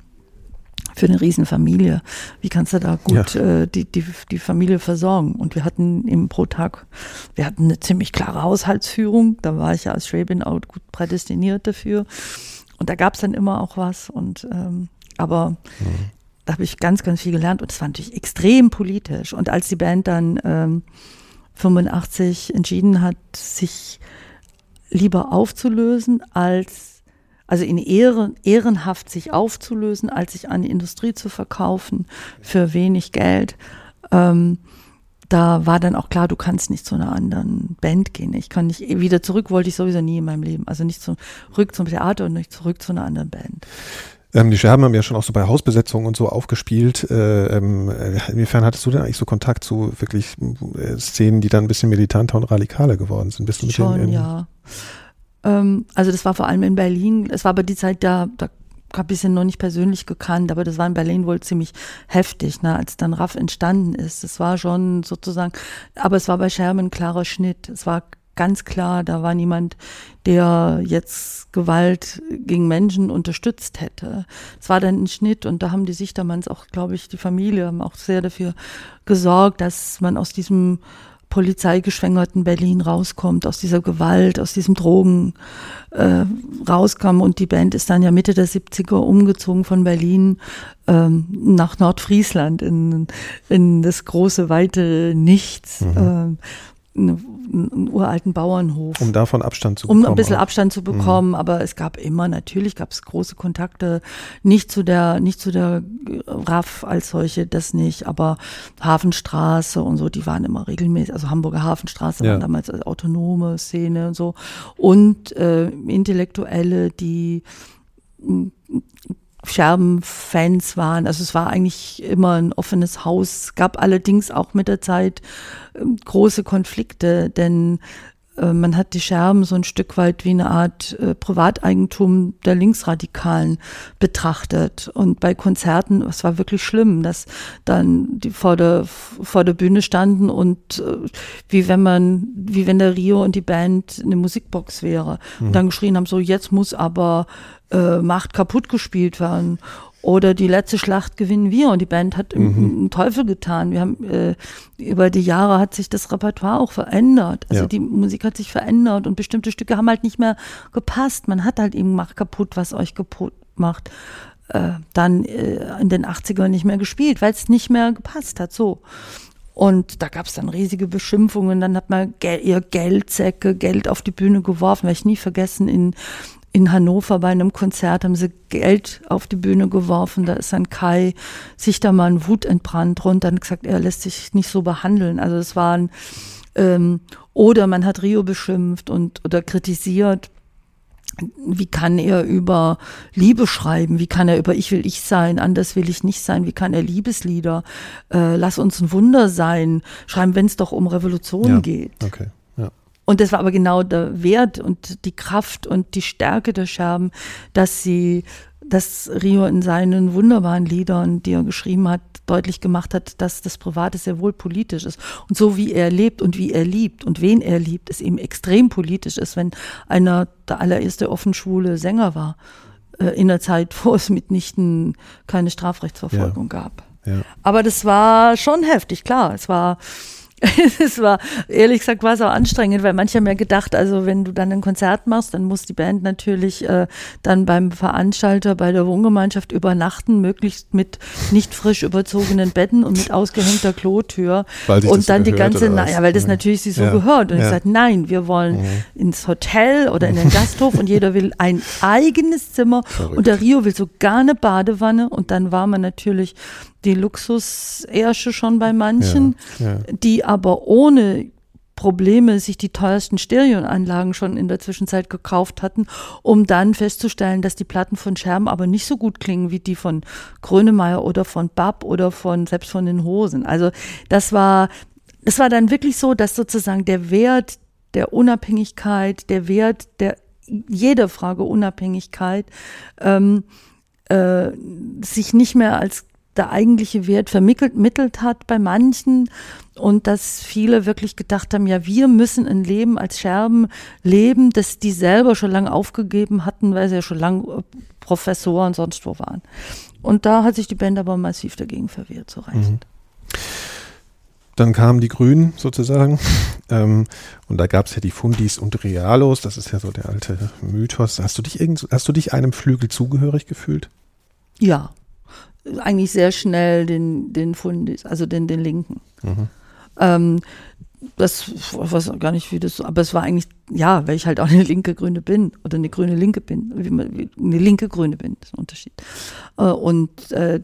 für eine Riesenfamilie. Wie kannst du da gut Ja. äh, die, die, die Familie versorgen? Und wir hatten eben pro Tag, wir hatten eine ziemlich klare Haushaltsführung. Da war ich ja als Schwäbin auch gut prädestiniert dafür. Und da gab es dann immer auch was. Und ähm, aber da habe ich ganz, ganz viel gelernt und es war natürlich extrem politisch. Und als die Band dann ähm, 85 entschieden hat, sich lieber aufzulösen, als also in Ehren, ehrenhaft sich aufzulösen, als sich an die Industrie zu verkaufen für wenig Geld. Ähm, da war dann auch klar, du kannst nicht zu einer anderen Band gehen. Ich kann nicht wieder zurück, wollte ich sowieso nie in meinem Leben. Also nicht zurück zum Theater und nicht zurück zu einer anderen Band. Ähm, die Scherben haben ja schon auch so bei Hausbesetzungen und so aufgespielt. Äh, ähm, äh, inwiefern hattest du denn eigentlich so Kontakt zu wirklich äh, Szenen, die dann ein bisschen militanter und radikaler geworden sind? Bist du mit Schon, denen in- ja. Ähm, also das war vor allem in Berlin. Es war aber die Zeit, da, da habe ich sie noch nicht persönlich gekannt, aber das war in Berlin wohl ziemlich heftig, ne, als dann RAF entstanden ist. Das war schon sozusagen, aber es war bei Scherben ein klarer Schnitt. Es war ganz klar, da war niemand, der jetzt Gewalt gegen Menschen unterstützt hätte. Es war dann ein Schnitt und da haben die Sichtermanns auch, glaube ich, die Familie haben auch sehr dafür gesorgt, dass man aus diesem polizeigeschwängerten Berlin rauskommt, aus dieser Gewalt, aus diesem Drogen äh, rauskam. Und die Band ist dann ja Mitte der 70er umgezogen von Berlin ähm, nach Nordfriesland in, in das große, weite Nichts. Ähm, einen, einen uralten Bauernhof Um davon Abstand zu um bekommen. ein bisschen auch. Abstand zu bekommen, aber es gab immer, natürlich gab es große Kontakte, nicht zu der, nicht zu der RAF als solche, das nicht, aber Hafenstraße und so, die waren immer regelmäßig, also Hamburger Hafenstraße Ja. war damals als autonome Szene und so und äh, Intellektuelle, die Scherbenfans waren. Also es war eigentlich immer ein offenes Haus. Gab allerdings auch mit der Zeit ähm, große Konflikte, denn man hat die Scherben so ein Stück weit wie eine Art äh, Privateigentum der Linksradikalen betrachtet. Und bei Konzerten, es war wirklich schlimm, dass dann die vor der, vor der Bühne standen und äh, wie wenn man, wie wenn der Rio und die Band eine Musikbox wäre. Und dann geschrien haben, so jetzt muss aber äh, Macht kaputt gespielt werden. Oder die letzte Schlacht gewinnen wir und die Band hat im- einen Teufel getan. Wir haben äh, über die Jahre hat sich das Repertoire auch verändert. Also Ja. die Musik hat sich verändert und bestimmte Stücke haben halt nicht mehr gepasst. Man hat halt eben macht kaputt, was euch kaputt macht. Äh, dann äh, in den 80ern nicht mehr gespielt, weil es nicht mehr gepasst hat. So. Und da gab es dann riesige Beschimpfungen. Dann hat man Gel ihr Geldsäcke, Geld auf die Bühne geworfen. Werde ich nie vergessen, in, in Hannover bei einem Konzert haben sie Geld auf die Bühne geworfen. Da ist dann Kai Sichtermann wutentbrannt runter und gesagt, er lässt sich nicht so behandeln. Also es waren, ähm, oder man hat Rio beschimpft und oder kritisiert. Wie kann er über Liebe schreiben? Wie kann er über Ich will ich sein, anders will ich nicht sein? Wie kann er Liebeslieder, äh, lass uns ein Wunder sein, schreiben, wenn es doch um Revolution Ja. geht? Okay. Und das war aber genau der Wert und die Kraft und die Stärke der Scherben, dass sie, dass Rio in seinen wunderbaren Liedern, die er geschrieben hat, deutlich gemacht hat, dass das Private sehr wohl politisch ist. Und so wie er lebt und wie er liebt und wen er liebt, es eben extrem politisch ist, wenn einer der allererste offen schwule Sänger war, äh, in der Zeit, wo es mitnichten keine Strafrechtsverfolgung gab. Ja. Aber das war schon heftig, klar. Es war es war, ehrlich gesagt, war es auch anstrengend, weil manche haben ja gedacht, also wenn du dann ein Konzert machst, dann muss die Band natürlich äh, dann beim Veranstalter bei der Wohngemeinschaft übernachten, möglichst mit nicht frisch überzogenen Betten und mit ausgehängter Klotür. und dann die ganze, naja, weil das ja. natürlich sie so ja. gehört. Und ja. ich sagte, nein, wir wollen mhm. ins Hotel oder in den Gasthof und jeder will ein eigenes Zimmer Verrückt. und der Rio will sogar eine Badewanne und dann war man natürlich die Luxusersche schon bei manchen, ja. die aber ohne Probleme sich die teuersten Stereoanlagen schon in der Zwischenzeit gekauft hatten, um dann festzustellen, dass die Platten von Scherben aber nicht so gut klingen wie die von Grönemeyer oder von Bab oder von selbst von den Hosen. Also das war, es war dann wirklich so, dass sozusagen der Wert der Unabhängigkeit, der Wert der jeder Frage Unabhängigkeit ähm, äh, sich nicht mehr als der eigentliche Wert vermittelt hat bei manchen und dass viele wirklich gedacht haben, ja, wir müssen ein Leben als Scherben leben, das die selber schon lange aufgegeben hatten, weil sie ja schon lange äh, Professor und sonst wo waren. Und da hat sich die Band aber massiv dagegen verwehrt, so reichend. Mhm. Dann kamen die Grünen sozusagen. Ähm, und da gab es ja die Fundis und Realos. Das ist ja so der alte Mythos. Hast du dich irgend, hast du dich einem Flügel zugehörig gefühlt? Ja eigentlich sehr schnell den, den Fundis, also den, den Linken. Mhm. Ähm, das ich weiß gar nicht, wie das, aber es war eigentlich, ja, weil ich halt auch eine linke Grüne bin oder eine grüne Linke bin, wie man, wie eine linke Grüne bin, das ist ein Unterschied. Äh, und äh,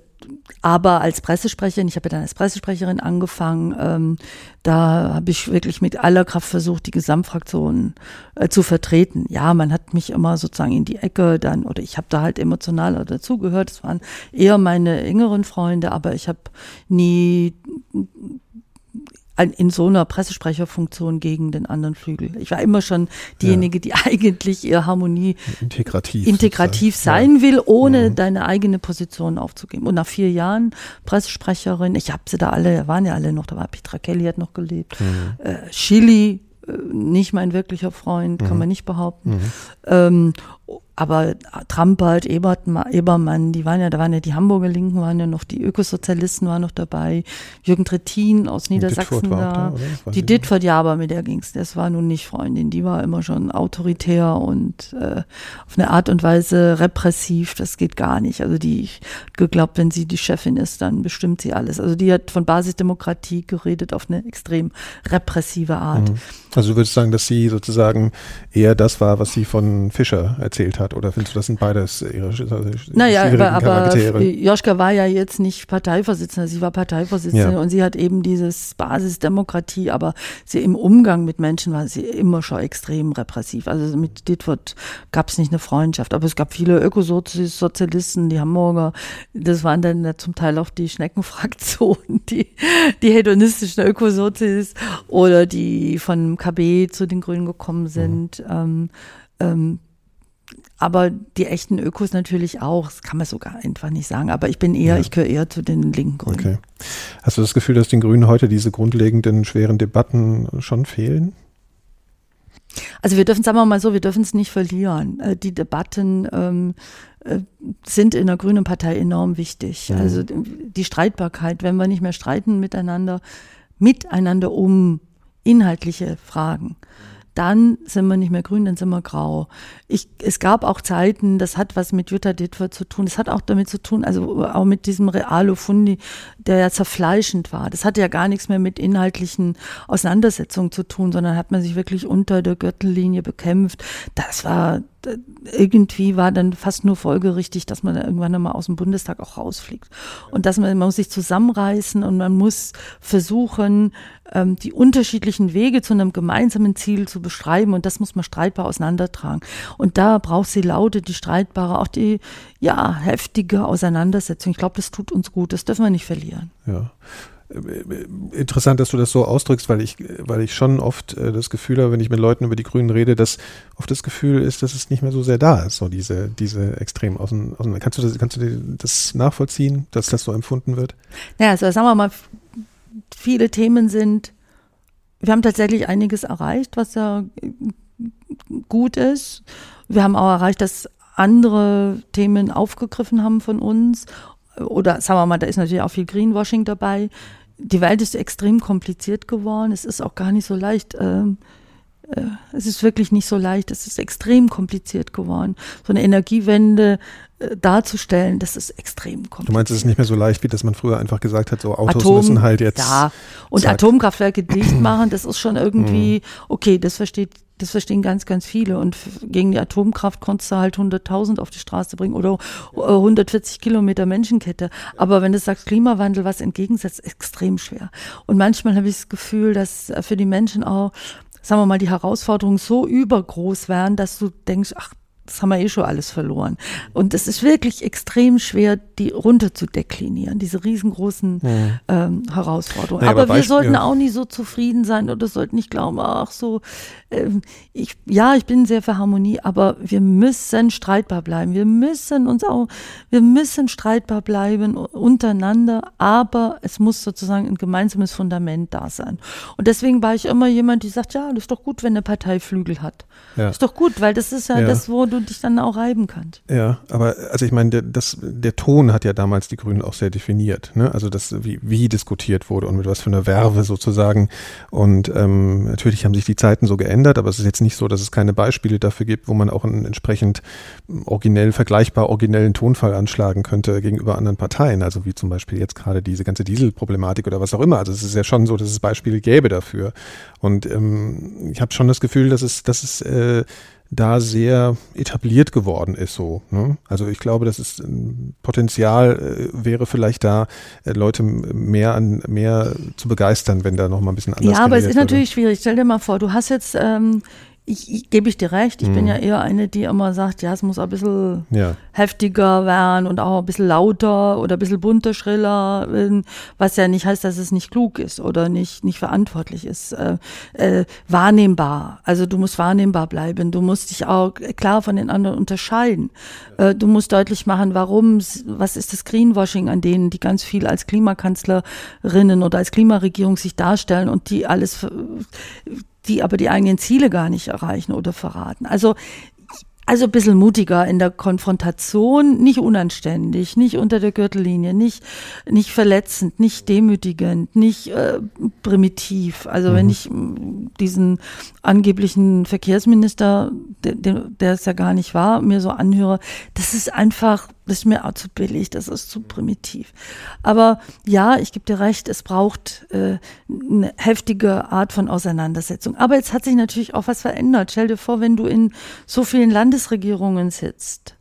aber als Pressesprecherin, ich habe ja dann als Pressesprecherin angefangen, ähm, da habe ich wirklich mit aller Kraft versucht, die Gesamtfraktion äh, zu vertreten. Ja, man hat mich immer sozusagen in die Ecke dann, oder ich habe da halt emotional dazugehört. Es waren eher meine engeren Freunde, aber ich habe nie in so einer Pressesprecherfunktion gegen den anderen Flügel. Ich war immer schon diejenige, ja. die eigentlich eher Harmonie integrativ, integrativ sein ja. will, ohne mhm. deine eigene Position aufzugeben. Und nach vier Jahren Pressesprecherin, ich habe sie da alle, waren ja alle noch, da war Petra Kelly hat noch gelebt, mhm. äh, Chili, äh, nicht mein wirklicher Freund, mhm. kann man nicht behaupten. Mhm. Ähm, aber Trampert, Ebert, Ebermann, die waren ja, da waren ja die Hamburger Linken, waren ja noch, die Ökosozialisten waren noch dabei, Jürgen Trittin aus Niedersachsen da, da die Ditford, ja, aber mit der ging's, das war nun nicht Freundin, die war immer schon autoritär und äh, auf eine Art und Weise repressiv, das geht gar nicht. Also die geglaubt, wenn sie die Chefin ist, dann bestimmt sie alles. Also die hat von Basisdemokratie geredet auf eine extrem repressive Art. Mhm. Also du würdest sagen, dass sie sozusagen eher das war, was sie von Fischer erzählt hat? Oder findest du, das sind beides ihre also Naja, aber, aber Joschka war ja jetzt nicht Parteivorsitzender, sie war Parteivorsitzende ja. und sie hat eben dieses Basisdemokratie, aber sie im Umgang mit Menschen war sie immer schon extrem repressiv. Also mit Ditford gab es nicht eine Freundschaft, aber es gab viele Ökosozialisten, die Hamburger, das waren dann zum Teil auch die Schneckenfraktionen, die, die hedonistischen Ökosozialisten oder die von KB zu den Grünen gekommen sind. Mhm. Ähm, ähm, aber die echten Ökos natürlich auch. Das kann man sogar einfach nicht sagen. Aber ich bin eher, ja. ich gehöre eher zu den linken Grünen. Okay. Hast du das Gefühl, dass den Grünen heute diese grundlegenden schweren Debatten schon fehlen? Also wir dürfen, sagen wir mal so, wir dürfen es nicht verlieren. Äh, die Debatten ähm, äh, sind in der Grünen Partei enorm wichtig. Mhm. Also die Streitbarkeit, wenn wir nicht mehr streiten miteinander, miteinander um inhaltliche Fragen dann sind wir nicht mehr grün, dann sind wir grau. Ich, es gab auch Zeiten, das hat was mit Jutta Ditwer zu tun, das hat auch damit zu tun, also auch mit diesem Realo Fundi, der ja zerfleischend war. Das hatte ja gar nichts mehr mit inhaltlichen Auseinandersetzungen zu tun, sondern hat man sich wirklich unter der Gürtellinie bekämpft. Das war irgendwie war dann fast nur folgerichtig, dass man irgendwann einmal aus dem Bundestag auch rausfliegt. Und dass man, man muss sich zusammenreißen und man muss versuchen, ähm, die unterschiedlichen Wege zu einem gemeinsamen Ziel zu beschreiben und das muss man streitbar auseinandertragen. Und da braucht sie Laute, die streitbare, auch die, ja, heftige Auseinandersetzung. Ich glaube, das tut uns gut, das dürfen wir nicht verlieren. Ja interessant, dass du das so ausdrückst, weil ich, weil ich schon oft äh, das Gefühl habe, wenn ich mit Leuten über die Grünen rede, dass oft das Gefühl ist, dass es nicht mehr so sehr da ist, so diese, diese extrem außen, außen kannst du das, kannst du das nachvollziehen, dass das so empfunden wird? Naja, also sagen wir mal, viele Themen sind, wir haben tatsächlich einiges erreicht, was ja gut ist. Wir haben auch erreicht, dass andere Themen aufgegriffen haben von uns oder sagen wir mal, da ist natürlich auch viel Greenwashing dabei die Welt ist extrem kompliziert geworden. Es ist auch gar nicht so leicht. Ähm, äh, es ist wirklich nicht so leicht. Es ist extrem kompliziert geworden. So eine Energiewende äh, darzustellen, das ist extrem kompliziert. Du meinst, es ist nicht mehr so leicht, wie das man früher einfach gesagt hat, so Autos Atom, müssen halt jetzt. Ja, und zack. Atomkraftwerke dicht machen, das ist schon irgendwie, mhm. okay, das versteht das verstehen ganz, ganz viele. Und gegen die Atomkraft konntest du halt 100.000 auf die Straße bringen oder 140 Kilometer Menschenkette. Aber wenn du sagst Klimawandel, was entgegensetzt, extrem schwer. Und manchmal habe ich das Gefühl, dass für die Menschen auch, sagen wir mal, die Herausforderungen so übergroß wären, dass du denkst, ach, das haben wir eh schon alles verloren. Und es ist wirklich extrem schwer, die runter zu deklinieren, diese riesengroßen mhm. ähm, Herausforderungen. Naja, aber, aber wir sollten auch nie so zufrieden sein oder sollten nicht glauben, ach so, ähm, ich, ja, ich bin sehr für Harmonie, aber wir müssen streitbar bleiben. Wir müssen uns auch, wir müssen streitbar bleiben untereinander, aber es muss sozusagen ein gemeinsames Fundament da sein. Und deswegen war ich immer jemand, die sagt, ja, das ist doch gut, wenn eine Partei Flügel hat. Ja. Ist doch gut, weil das ist ja, ja. das, wo du dich dann auch reiben kannst. Ja, aber also ich meine, der, das, der Ton hat ja damals die Grünen auch sehr definiert. Ne? Also das, wie, wie diskutiert wurde und mit was für einer Werbe sozusagen. Und ähm, natürlich haben sich die Zeiten so geändert, aber es ist jetzt nicht so, dass es keine Beispiele dafür gibt, wo man auch einen entsprechend originell, vergleichbar originellen Tonfall anschlagen könnte gegenüber anderen Parteien. Also wie zum Beispiel jetzt gerade diese ganze Dieselproblematik oder was auch immer. Also es ist ja schon so, dass es Beispiele gäbe dafür. Und ähm, ich habe schon das Gefühl, dass es, dass es äh, da sehr etabliert geworden ist so. Ne? Also ich glaube, das ist ein Potenzial äh, wäre vielleicht da, äh, Leute mehr an mehr zu begeistern, wenn da noch mal ein bisschen anders Ja, aber es ist natürlich schwierig. Stell dir mal vor, du hast jetzt ähm, ich, ich gebe ich dir recht, ich mhm. bin ja eher eine, die immer sagt, ja, es muss ein bisschen ja. heftiger werden und auch ein bisschen lauter oder ein bisschen bunter, schriller, was ja nicht heißt, dass es nicht klug ist oder nicht, nicht verantwortlich ist. Äh, äh, wahrnehmbar. Also du musst wahrnehmbar bleiben. Du musst dich auch klar von den anderen unterscheiden. Äh, du musst deutlich machen, warum, was ist das Greenwashing an denen, die ganz viel als Klimakanzlerinnen oder als Klimaregierung sich darstellen und die alles die aber die eigenen Ziele gar nicht erreichen oder verraten. Also also ein bisschen mutiger in der Konfrontation, nicht unanständig, nicht unter der Gürtellinie, nicht, nicht verletzend, nicht demütigend, nicht äh, primitiv. Also mhm. wenn ich diesen angeblichen Verkehrsminister, der, der es ja gar nicht war, mir so anhöre, das ist einfach, das ist mir auch zu billig, das ist zu primitiv. Aber ja, ich gebe dir recht, es braucht äh, eine heftige Art von Auseinandersetzung. Aber jetzt hat sich natürlich auch was verändert. Stell dir vor, wenn du in so vielen Landesregierungen sitzt,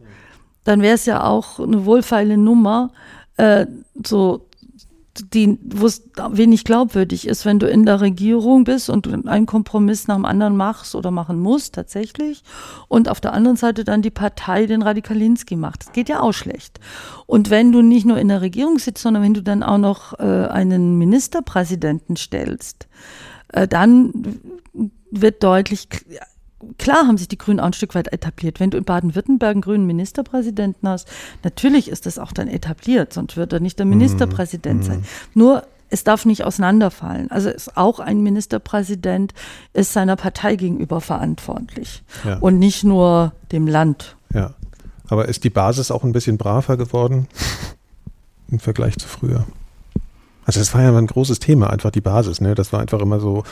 dann wäre es ja auch eine wohlfeile Nummer, äh, so die, wo es wenig glaubwürdig ist, wenn du in der Regierung bist und du einen Kompromiss nach dem anderen machst oder machen musst tatsächlich und auf der anderen Seite dann die Partei den Radikalinski macht. Das geht ja auch schlecht. Und wenn du nicht nur in der Regierung sitzt, sondern wenn du dann auch noch äh, einen Ministerpräsidenten stellst, äh, dann wird deutlich, klar haben sich die Grünen auch ein Stück weit etabliert. Wenn du in Baden-Württemberg einen grünen Ministerpräsidenten hast, natürlich ist das auch dann etabliert, sonst wird er nicht der Ministerpräsident mhm. sein. Nur es darf nicht auseinanderfallen. Also ist auch ein Ministerpräsident ist seiner Partei gegenüber verantwortlich ja. und nicht nur dem Land. Ja, aber ist die Basis auch ein bisschen braver geworden im Vergleich zu früher? Also das war ja ein großes Thema, einfach die Basis. Ne? Das war einfach immer so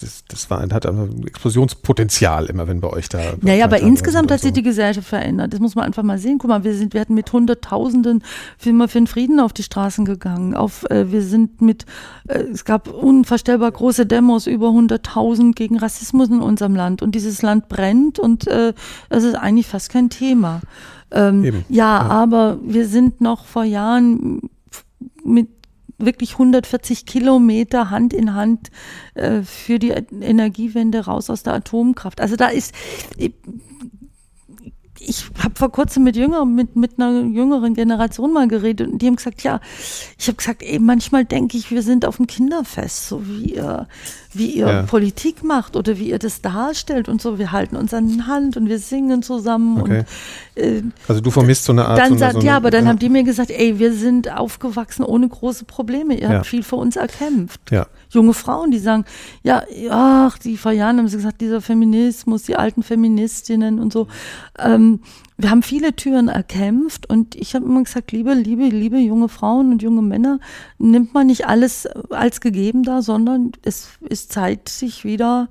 das, das war, hat ein Explosionspotenzial immer, wenn bei euch da. Naja, aber insgesamt hat sich die Gesellschaft verändert. Das muss man einfach mal sehen. Guck mal, wir sind, wir hatten mit Hunderttausenden für, für den Frieden auf die Straßen gegangen. Auf, äh, wir sind mit, äh, es gab unvorstellbar große Demos über 100.000 gegen Rassismus in unserem Land. Und dieses Land brennt und äh, es ist eigentlich fast kein Thema. Ähm, ja, ja, aber wir sind noch vor Jahren mit wirklich 140 Kilometer Hand in Hand äh, für die Energiewende raus aus der Atomkraft. Also da ist, ich habe vor kurzem mit jünger, mit, mit einer jüngeren Generation mal geredet und die haben gesagt, ja, ich habe gesagt, ey, manchmal denke ich, wir sind auf dem Kinderfest, so wie ihr, wie ihr ja. Politik macht oder wie ihr das darstellt und so. Wir halten uns an die Hand und wir singen zusammen. Okay. Und, äh, also du vermisst so eine Art. Dann so sagt, so ja, aber dann ja. haben die mir gesagt, ey, wir sind aufgewachsen ohne große Probleme. Ihr ja. habt viel für uns erkämpft. Ja. Junge Frauen, die sagen, ja, ach, die vor Jahren haben sie gesagt, dieser Feminismus, die alten Feministinnen und so. Ähm, wir haben viele Türen erkämpft und ich habe immer gesagt, liebe, liebe, liebe junge Frauen und junge Männer, nimmt man nicht alles als gegeben da, sondern es ist Zeit, sich wieder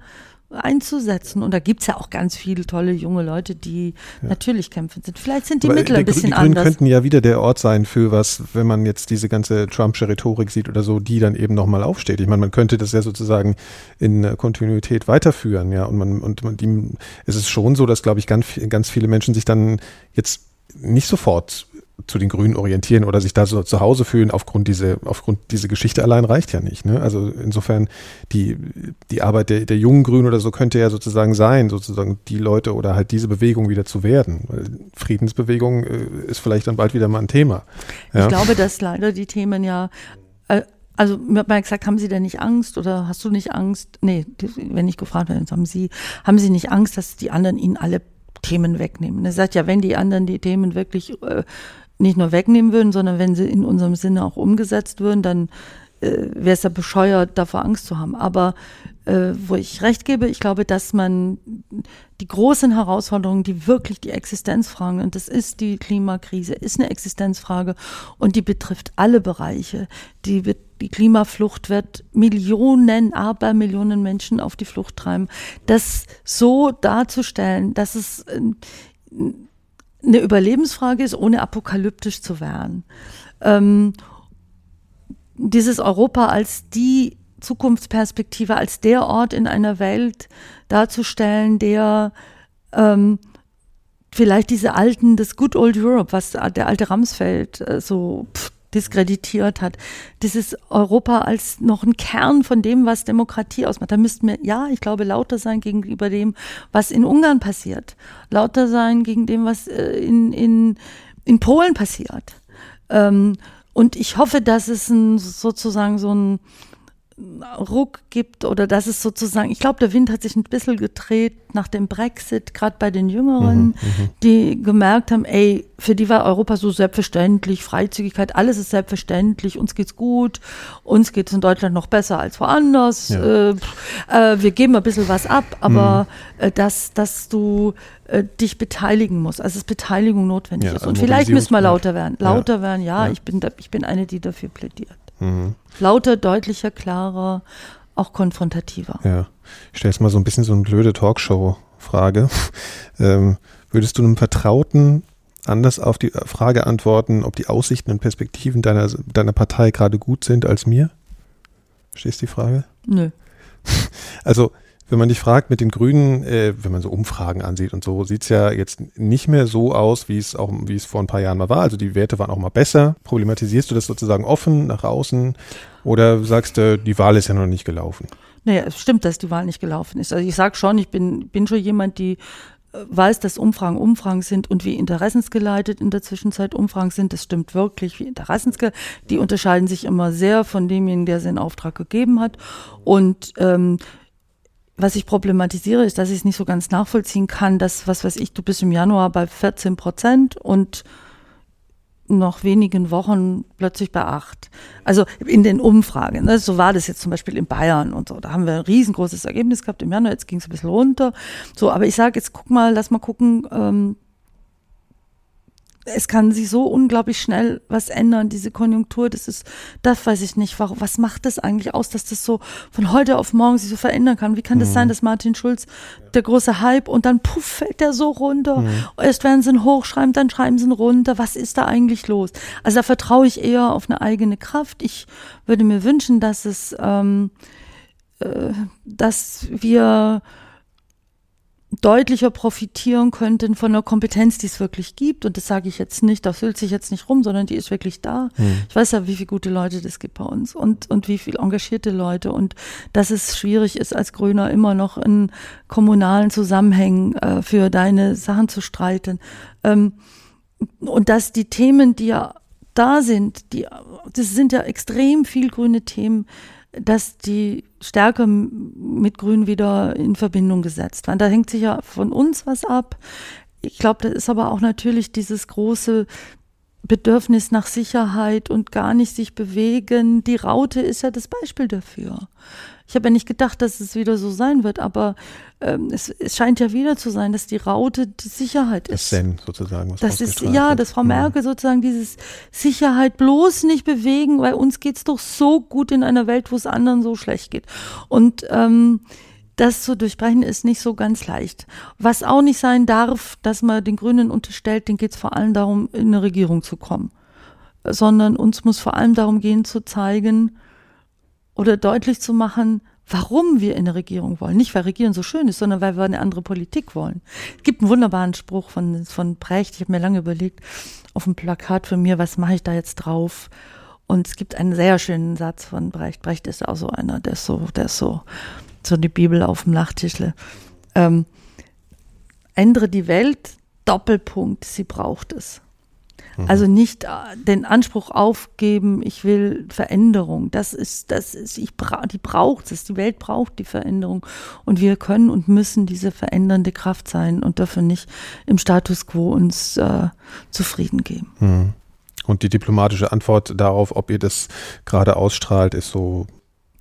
einzusetzen. Und da gibt's ja auch ganz viele tolle junge Leute, die ja. natürlich kämpfen sind. Vielleicht sind die Aber Mittel ein bisschen die Grünen anders. könnten ja wieder der Ort sein für was, wenn man jetzt diese ganze Trumpsche Rhetorik sieht oder so, die dann eben nochmal aufsteht. Ich meine, man könnte das ja sozusagen in Kontinuität weiterführen, ja. Und man, und man, die, es ist schon so, dass, glaube ich, ganz, ganz viele Menschen sich dann jetzt nicht sofort zu den Grünen orientieren oder sich da so zu Hause fühlen aufgrund diese aufgrund diese Geschichte allein reicht ja nicht. Ne? Also insofern die die Arbeit der, der jungen Grünen oder so könnte ja sozusagen sein, sozusagen die Leute oder halt diese Bewegung wieder zu werden. Weil Friedensbewegung äh, ist vielleicht dann bald wieder mal ein Thema. Ja? Ich glaube, dass leider die Themen ja äh, also mir hat man gesagt, haben Sie denn nicht Angst oder hast du nicht Angst? Nee, wenn ich gefragt werde, haben Sie, haben Sie nicht Angst, dass die anderen Ihnen alle Themen wegnehmen? Er sagt ja, wenn die anderen die Themen wirklich äh, nicht nur wegnehmen würden, sondern wenn sie in unserem Sinne auch umgesetzt würden, dann äh, wäre es ja bescheuert, davor Angst zu haben. Aber äh, wo ich recht gebe, ich glaube, dass man die großen Herausforderungen, die wirklich die Existenzfragen, und das ist die Klimakrise, ist eine Existenzfrage und die betrifft alle Bereiche. Die, die Klimaflucht wird Millionen, aber Millionen Menschen auf die Flucht treiben. Das so darzustellen, dass es äh, eine Überlebensfrage ist, ohne apokalyptisch zu werden. Ähm, dieses Europa als die Zukunftsperspektive, als der Ort in einer Welt darzustellen, der ähm, vielleicht diese alten, das Good Old Europe, was der alte Ramsfeld äh, so pff, diskreditiert hat. Dieses Europa als noch ein Kern von dem, was Demokratie ausmacht. Da müssten wir, ja, ich glaube, lauter sein gegenüber dem, was in Ungarn passiert. Lauter sein gegen dem, was äh, in, in, in Polen passiert. Ähm, und ich hoffe, dass es ein, sozusagen so ein Ruck gibt oder dass es sozusagen, ich glaube, der Wind hat sich ein bisschen gedreht nach dem Brexit, gerade bei den Jüngeren, mhm, mhm, die gemerkt haben, ey, für die war Europa so selbstverständlich, Freizügigkeit, alles ist selbstverständlich, uns geht's gut, uns geht's in Deutschland noch besser als woanders, ja. äh, äh, wir geben ein bisschen was ab, aber mhm. äh, dass, dass du äh, dich beteiligen musst, also dass Beteiligung notwendig ja, ist. Und vielleicht müssen wir lauter werden. Lauter ja. werden, ja, Ich, bin da, ich bin eine, die dafür plädiert. Mhm. Lauter, deutlicher, klarer, auch konfrontativer. Ja. Ich stelle jetzt mal so ein bisschen so eine blöde Talkshow-Frage. ähm, würdest du einem Vertrauten anders auf die Frage antworten, ob die Aussichten und Perspektiven deiner, deiner Partei gerade gut sind als mir? Verstehst du die Frage? Nö. Also wenn man dich fragt mit den Grünen, äh, wenn man so Umfragen ansieht und so, sieht's ja jetzt nicht mehr so aus, wie es auch, wie es vor ein paar Jahren mal war. Also die Werte waren auch mal besser. Problematisierst du das sozusagen offen nach außen oder sagst du, die Wahl ist ja noch nicht gelaufen? Naja, es stimmt, dass die Wahl nicht gelaufen ist. Also ich sag schon, ich bin, bin schon jemand, die äh, weiß, dass Umfragen Umfragen sind und wie interessensgeleitet in der Zwischenzeit Umfragen sind. Das stimmt wirklich, wie interessensgeleitet. Die unterscheiden sich immer sehr von demjenigen, der sie in Auftrag gegeben hat. Und ähm, was ich problematisiere, ist, dass ich es nicht so ganz nachvollziehen kann, dass, was weiß ich, du bist im Januar bei 14 Prozent und noch wenigen Wochen plötzlich bei acht. Also in den Umfragen. Ne? So war das jetzt zum Beispiel in Bayern und so. Da haben wir ein riesengroßes Ergebnis gehabt im Januar, jetzt ging es ein bisschen runter. So, aber ich sage jetzt, guck mal, lass mal gucken, ähm, es kann sich so unglaublich schnell was ändern, diese Konjunktur, das ist, das weiß ich nicht, warum, was macht das eigentlich aus, dass das so von heute auf morgen sich so verändern kann? Wie kann das mhm. sein, dass Martin Schulz, der große Hype, und dann puff, fällt der so runter, mhm. erst werden sie ihn hochschreiben, dann schreiben sie ihn runter, was ist da eigentlich los? Also da vertraue ich eher auf eine eigene Kraft. Ich würde mir wünschen, dass es, ähm, äh, dass wir deutlicher profitieren könnten von der Kompetenz, die es wirklich gibt. Und das sage ich jetzt nicht, das hüllt sich jetzt nicht rum, sondern die ist wirklich da. Hm. Ich weiß ja, wie viele gute Leute das gibt bei uns und, und wie viele engagierte Leute und dass es schwierig ist, als Grüner immer noch in kommunalen Zusammenhängen äh, für deine Sachen zu streiten. Ähm, und dass die Themen, die ja da sind, die, das sind ja extrem viel grüne Themen, dass die stärker mit Grün wieder in Verbindung gesetzt werden. Da hängt sicher von uns was ab. Ich glaube, das ist aber auch natürlich dieses große Bedürfnis nach Sicherheit und gar nicht sich bewegen. Die Raute ist ja das Beispiel dafür. Ich habe ja nicht gedacht, dass es wieder so sein wird, aber ähm, es, es, scheint ja wieder zu sein, dass die Raute die Sicherheit ist. Das Zen sozusagen. Was das ist ja, dass Frau mhm. Merkel sozusagen dieses Sicherheit bloß nicht bewegen, weil uns geht's doch so gut in einer Welt, wo es anderen so schlecht geht. Und ähm, das zu durchbrechen ist nicht so ganz leicht. Was auch nicht sein darf, dass man den Grünen unterstellt, denen geht es vor allem darum, in eine Regierung zu kommen. Sondern uns muss vor allem darum gehen, zu zeigen oder deutlich zu machen, warum wir in eine Regierung wollen. Nicht, weil Regieren so schön ist, sondern weil wir eine andere Politik wollen. Es gibt einen wunderbaren Spruch von, von Brecht, ich habe mir lange überlegt, auf dem Plakat von mir, was mache ich da jetzt drauf? Und es gibt einen sehr schönen Satz von Brecht. Brecht ist auch so einer, der ist so, der ist so, so die Bibel auf dem Nachttischle. Ähm, ändere die Welt, Doppelpunkt, sie braucht es. Mhm. Also nicht äh, den Anspruch aufgeben, ich will Veränderung. Das ist, das ist, ich bra die braucht es, die Welt braucht die Veränderung. Und wir können und müssen diese verändernde Kraft sein und dürfen nicht im Status quo uns äh, zufrieden geben. Mhm. Und die diplomatische Antwort darauf, ob ihr das gerade ausstrahlt, ist so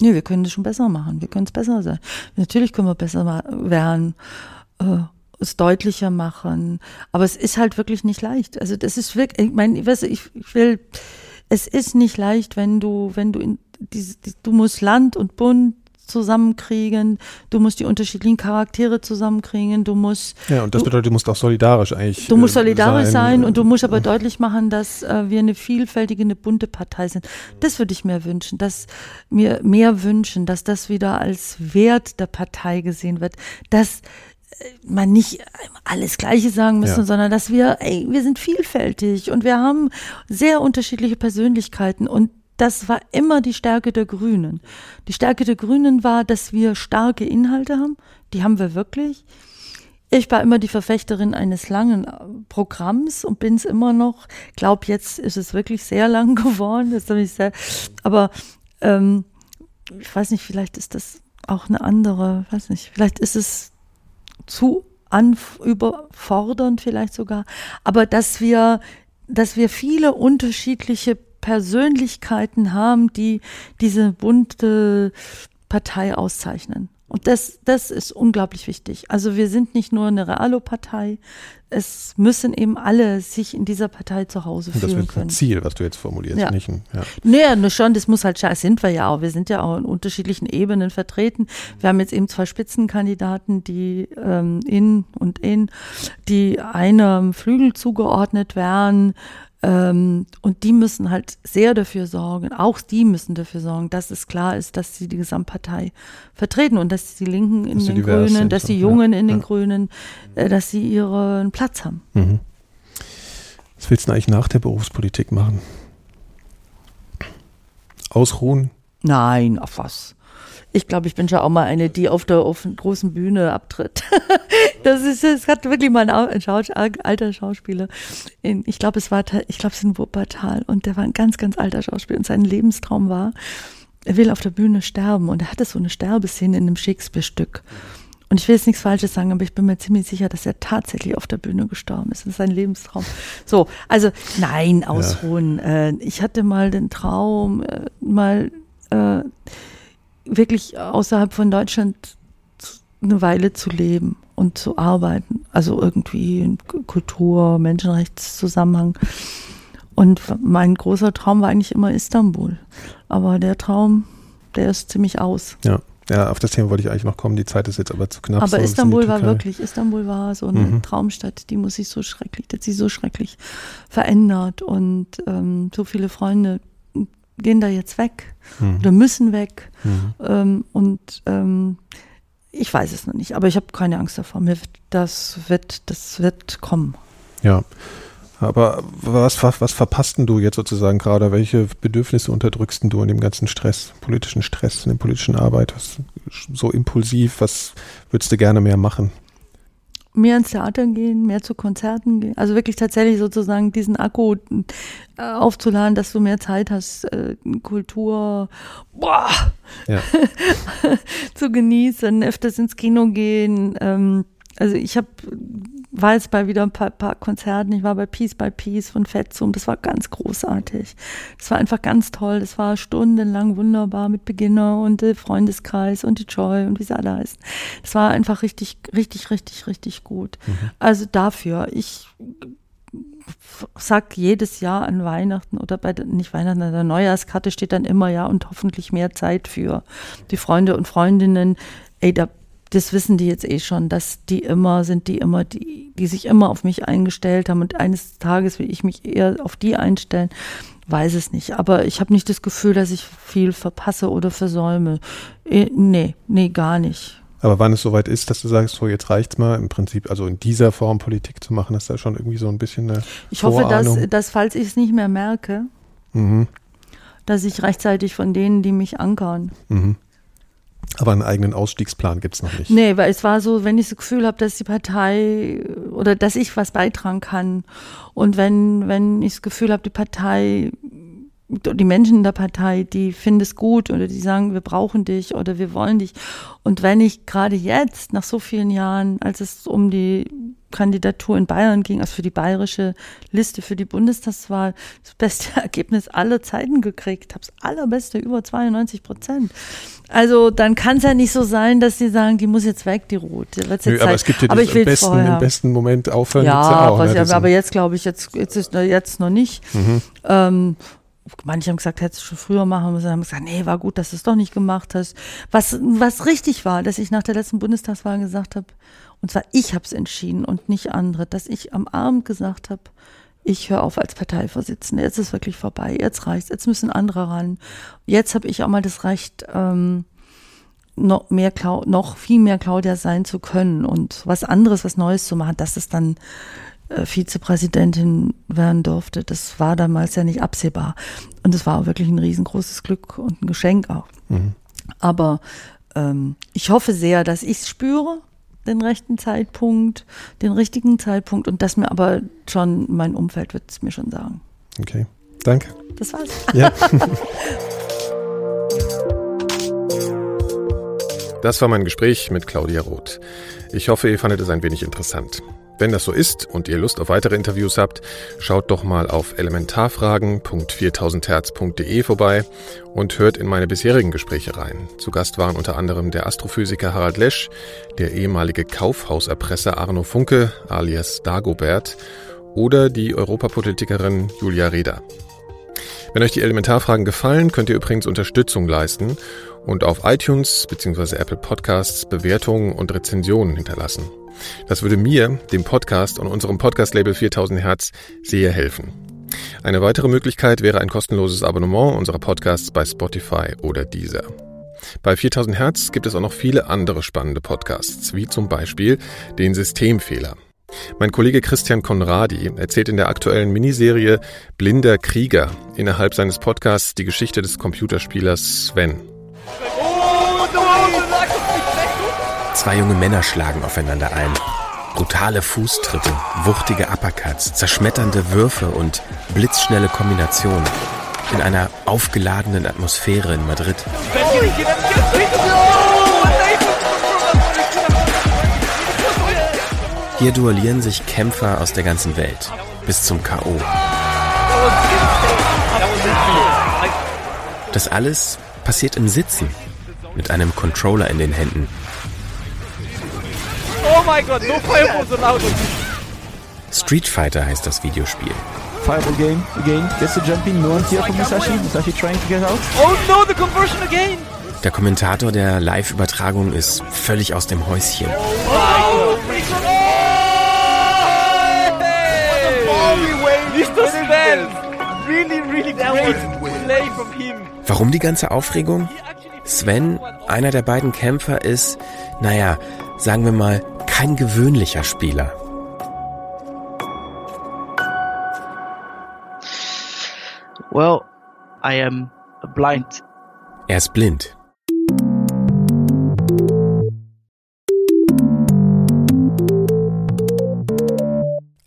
Nee, wir können das schon besser machen. Wir können es besser sein. Natürlich können wir besser werden, äh, es deutlicher machen. Aber es ist halt wirklich nicht leicht. Also das ist wirklich, ich meine, ich, weiß, ich, ich will, es ist nicht leicht, wenn du, wenn du in diese, die, du musst Land und Bund zusammenkriegen, du musst die unterschiedlichen Charaktere zusammenkriegen, du musst. Ja, und das bedeutet, du musst auch solidarisch eigentlich. Du musst äh, solidarisch sein, sein und du musst aber deutlich machen, dass äh, wir eine vielfältige, eine bunte Partei sind. Das würde ich mir wünschen, dass mir mehr wünschen, dass das wieder als Wert der Partei gesehen wird, dass man nicht alles Gleiche sagen müssen, ja. sondern dass wir, ey, wir sind vielfältig und wir haben sehr unterschiedliche Persönlichkeiten und das war immer die Stärke der Grünen. Die Stärke der Grünen war, dass wir starke Inhalte haben. Die haben wir wirklich. Ich war immer die Verfechterin eines langen äh, Programms und bin es immer noch. Glaub, jetzt ist es wirklich sehr lang geworden. Das ich sehr, aber ähm, ich weiß nicht, vielleicht ist das auch eine andere, weiß nicht, vielleicht ist es zu überfordernd vielleicht sogar, aber dass wir, dass wir viele unterschiedliche Persönlichkeiten haben, die diese bunte Partei auszeichnen. Und das, das ist unglaublich wichtig. Also wir sind nicht nur eine Realo-Partei, es müssen eben alle sich in dieser Partei zu Hause fühlen können. Das ist ein Ziel, was du jetzt formulierst, ja. nicht ein, ja. Naja, nur schon, das muss halt, sind wir ja auch. Wir sind ja auch in unterschiedlichen Ebenen vertreten. Wir haben jetzt eben zwei Spitzenkandidaten, die ähm, in und in, die einem Flügel zugeordnet werden ähm, und die müssen halt sehr dafür sorgen, auch die müssen dafür sorgen, dass es klar ist, dass sie die Gesamtpartei vertreten und dass die Linken in dass den Grünen, sind, dass die Jungen ja, in den ja. Grünen, äh, dass sie ihren Platz haben. Mhm. Was willst du eigentlich nach der Berufspolitik machen? Ausruhen? Nein, auf was? Ich glaube, ich bin schon auch mal eine, die auf der, auf der großen Bühne abtritt. das ist, es hat wirklich mal ein, Schaus, alter Schauspieler. In, ich glaube, es war, ich glaube, es ist in Wuppertal und der war ein ganz, ganz alter Schauspieler und sein Lebenstraum war, er will auf der Bühne sterben und er hatte so eine Sterbeszene in einem Shakespeare-Stück. Und ich will jetzt nichts Falsches sagen, aber ich bin mir ziemlich sicher, dass er tatsächlich auf der Bühne gestorben ist. Das ist sein Lebenstraum. So, also nein, ausruhen. Ja. Äh, ich hatte mal den Traum, äh, mal äh, wirklich außerhalb von Deutschland eine Weile zu leben und zu arbeiten. Also irgendwie in Kultur, Menschenrechtszusammenhang. Und mein großer Traum war eigentlich immer Istanbul. Aber der Traum, der ist ziemlich aus. Ja. Ja, auf das Thema wollte ich eigentlich noch kommen. Die Zeit ist jetzt aber zu knapp. Aber so Istanbul war wirklich, Istanbul war so eine mhm. Traumstadt, die muss sich so schrecklich, die hat sich so schrecklich verändert und ähm, so viele Freunde gehen da jetzt weg mhm. oder müssen weg. Mhm. Ähm, und ähm, ich weiß es noch nicht, aber ich habe keine Angst davor. Mir wird, das wird, das wird kommen. Ja. Aber was, was verpasst denn du jetzt sozusagen gerade? Welche Bedürfnisse unterdrückst du in dem ganzen Stress, politischen Stress, in der politischen Arbeit? Was, so impulsiv, was würdest du gerne mehr machen? Mehr ins Theater gehen, mehr zu Konzerten gehen. Also wirklich tatsächlich sozusagen diesen Akku äh, aufzuladen, dass du mehr Zeit hast, äh, Kultur boah, ja. zu genießen, öfters ins Kino gehen. Ähm, also ich habe war jetzt bei wieder ein paar, paar Konzerten. Ich war bei Peace by Peace von Fetzum. Das war ganz großartig. Das war einfach ganz toll. Das war stundenlang wunderbar mit Beginner und äh, Freundeskreis und die Joy und wie sie alle heißen. Das war einfach richtig, richtig, richtig, richtig gut. Mhm. Also dafür. Ich sag jedes Jahr an Weihnachten oder bei nicht Weihnachten, an der Neujahrskarte steht dann immer ja und hoffentlich mehr Zeit für die Freunde und Freundinnen. Ey, da das wissen die jetzt eh schon, dass die immer sind, die immer, die, die sich immer auf mich eingestellt haben und eines Tages will ich mich eher auf die einstellen, weiß es nicht. Aber ich habe nicht das Gefühl, dass ich viel verpasse oder versäume. Eh, nee, nee, gar nicht. Aber wann es soweit ist, dass du sagst, so jetzt reicht's mal, im Prinzip, also in dieser Form Politik zu machen, ist da schon irgendwie so ein bisschen eine Ich hoffe, dass, dass falls ich es nicht mehr merke, mhm. dass ich rechtzeitig von denen, die mich ankern, mhm. Aber einen eigenen Ausstiegsplan gibt es noch nicht. Nee, weil es war so, wenn ich das Gefühl habe, dass die Partei oder dass ich was beitragen kann und wenn, wenn ich das Gefühl habe, die Partei, die Menschen in der Partei, die finden es gut oder die sagen, wir brauchen dich oder wir wollen dich. Und wenn ich gerade jetzt, nach so vielen Jahren, als es um die Kandidatur in Bayern ging, also für die bayerische Liste für die Bundestagswahl, das beste Ergebnis aller Zeiten gekriegt, habe das allerbeste, über 92 Prozent. Also dann kann es ja nicht so sein, dass sie sagen, die muss jetzt weg, die Ruth. Nö, aber es gibt ja aber ich besten, im besten Moment aufhören. Ja, auch, ne? aber jetzt glaube ich, jetzt, jetzt ist jetzt noch nicht. Mhm. Ähm, manche haben gesagt, hättest du schon früher machen müssen, haben gesagt, nee, war gut, dass du es doch nicht gemacht hast. Was, was richtig war, dass ich nach der letzten Bundestagswahl gesagt habe, und zwar ich habe es entschieden und nicht andere, dass ich am Abend gesagt habe, ich höre auf als Parteivorsitzende. Jetzt ist wirklich vorbei. Jetzt reicht's. Jetzt müssen andere ran. Jetzt habe ich auch mal das Recht, ähm, noch mehr, noch viel mehr Claudia sein zu können und was anderes, was Neues zu machen, dass es dann äh, Vizepräsidentin werden durfte. Das war damals ja nicht absehbar. Und es war wirklich ein riesengroßes Glück und ein Geschenk auch. Mhm. Aber ähm, ich hoffe sehr, dass ich es spüre den rechten Zeitpunkt, den richtigen Zeitpunkt und das mir aber schon mein Umfeld wird es mir schon sagen. Okay, danke. Das war's. Ja. Das war mein Gespräch mit Claudia Roth. Ich hoffe, ihr fandet es ein wenig interessant. Wenn das so ist und ihr Lust auf weitere Interviews habt, schaut doch mal auf elementarfragen.4000herz.de vorbei und hört in meine bisherigen Gespräche rein. Zu Gast waren unter anderem der Astrophysiker Harald Lesch, der ehemalige Kaufhauserpresser Arno Funke alias Dagobert oder die Europapolitikerin Julia Reda. Wenn euch die Elementarfragen gefallen, könnt ihr übrigens Unterstützung leisten und auf iTunes bzw. Apple Podcasts Bewertungen und Rezensionen hinterlassen. Das würde mir, dem Podcast und unserem Podcast-Label 4000 Hertz sehr helfen. Eine weitere Möglichkeit wäre ein kostenloses Abonnement unserer Podcasts bei Spotify oder Deezer. Bei 4000 Hertz gibt es auch noch viele andere spannende Podcasts, wie zum Beispiel den Systemfehler. Mein Kollege Christian Konradi erzählt in der aktuellen Miniserie Blinder Krieger innerhalb seines Podcasts die Geschichte des Computerspielers Sven. Zwei junge Männer schlagen aufeinander ein. Brutale Fußtritte, wuchtige Uppercuts, zerschmetternde Würfe und blitzschnelle Kombinationen. In einer aufgeladenen Atmosphäre in Madrid. Hier duellieren sich Kämpfer aus der ganzen Welt bis zum K.O. Das alles passiert im Sitzen mit einem Controller in den Händen Oh mein Gott, no fireball so laut. Street Fighter heißt das Videospiel. Fireball game again. Gets to jumping. No one here from Musashi. Musashi trying to get out. Oh no, the conversion again. Der Kommentator der Live-Übertragung ist völlig aus dem Häuschen. Oh, Really, really great play from him. Warum die ganze Aufregung? Sven, einer der beiden Kämpfer, ist, naja, sagen wir mal, kein gewöhnlicher Spieler. Well, I am blind. Er ist blind.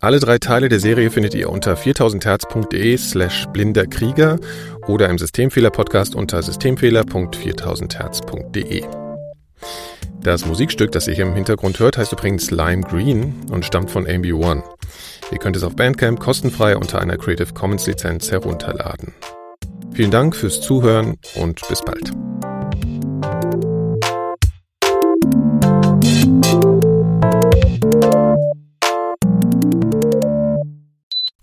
Alle drei Teile der Serie findet ihr unter 4000herz.de slash blinderkrieger oder im Systemfehler-Podcast unter systemfehler.4000herz.de. Das Musikstück, das ihr hier im Hintergrund hört, heißt übrigens Lime Green und stammt von AMB1. Ihr könnt es auf Bandcamp kostenfrei unter einer Creative Commons Lizenz herunterladen. Vielen Dank fürs Zuhören und bis bald.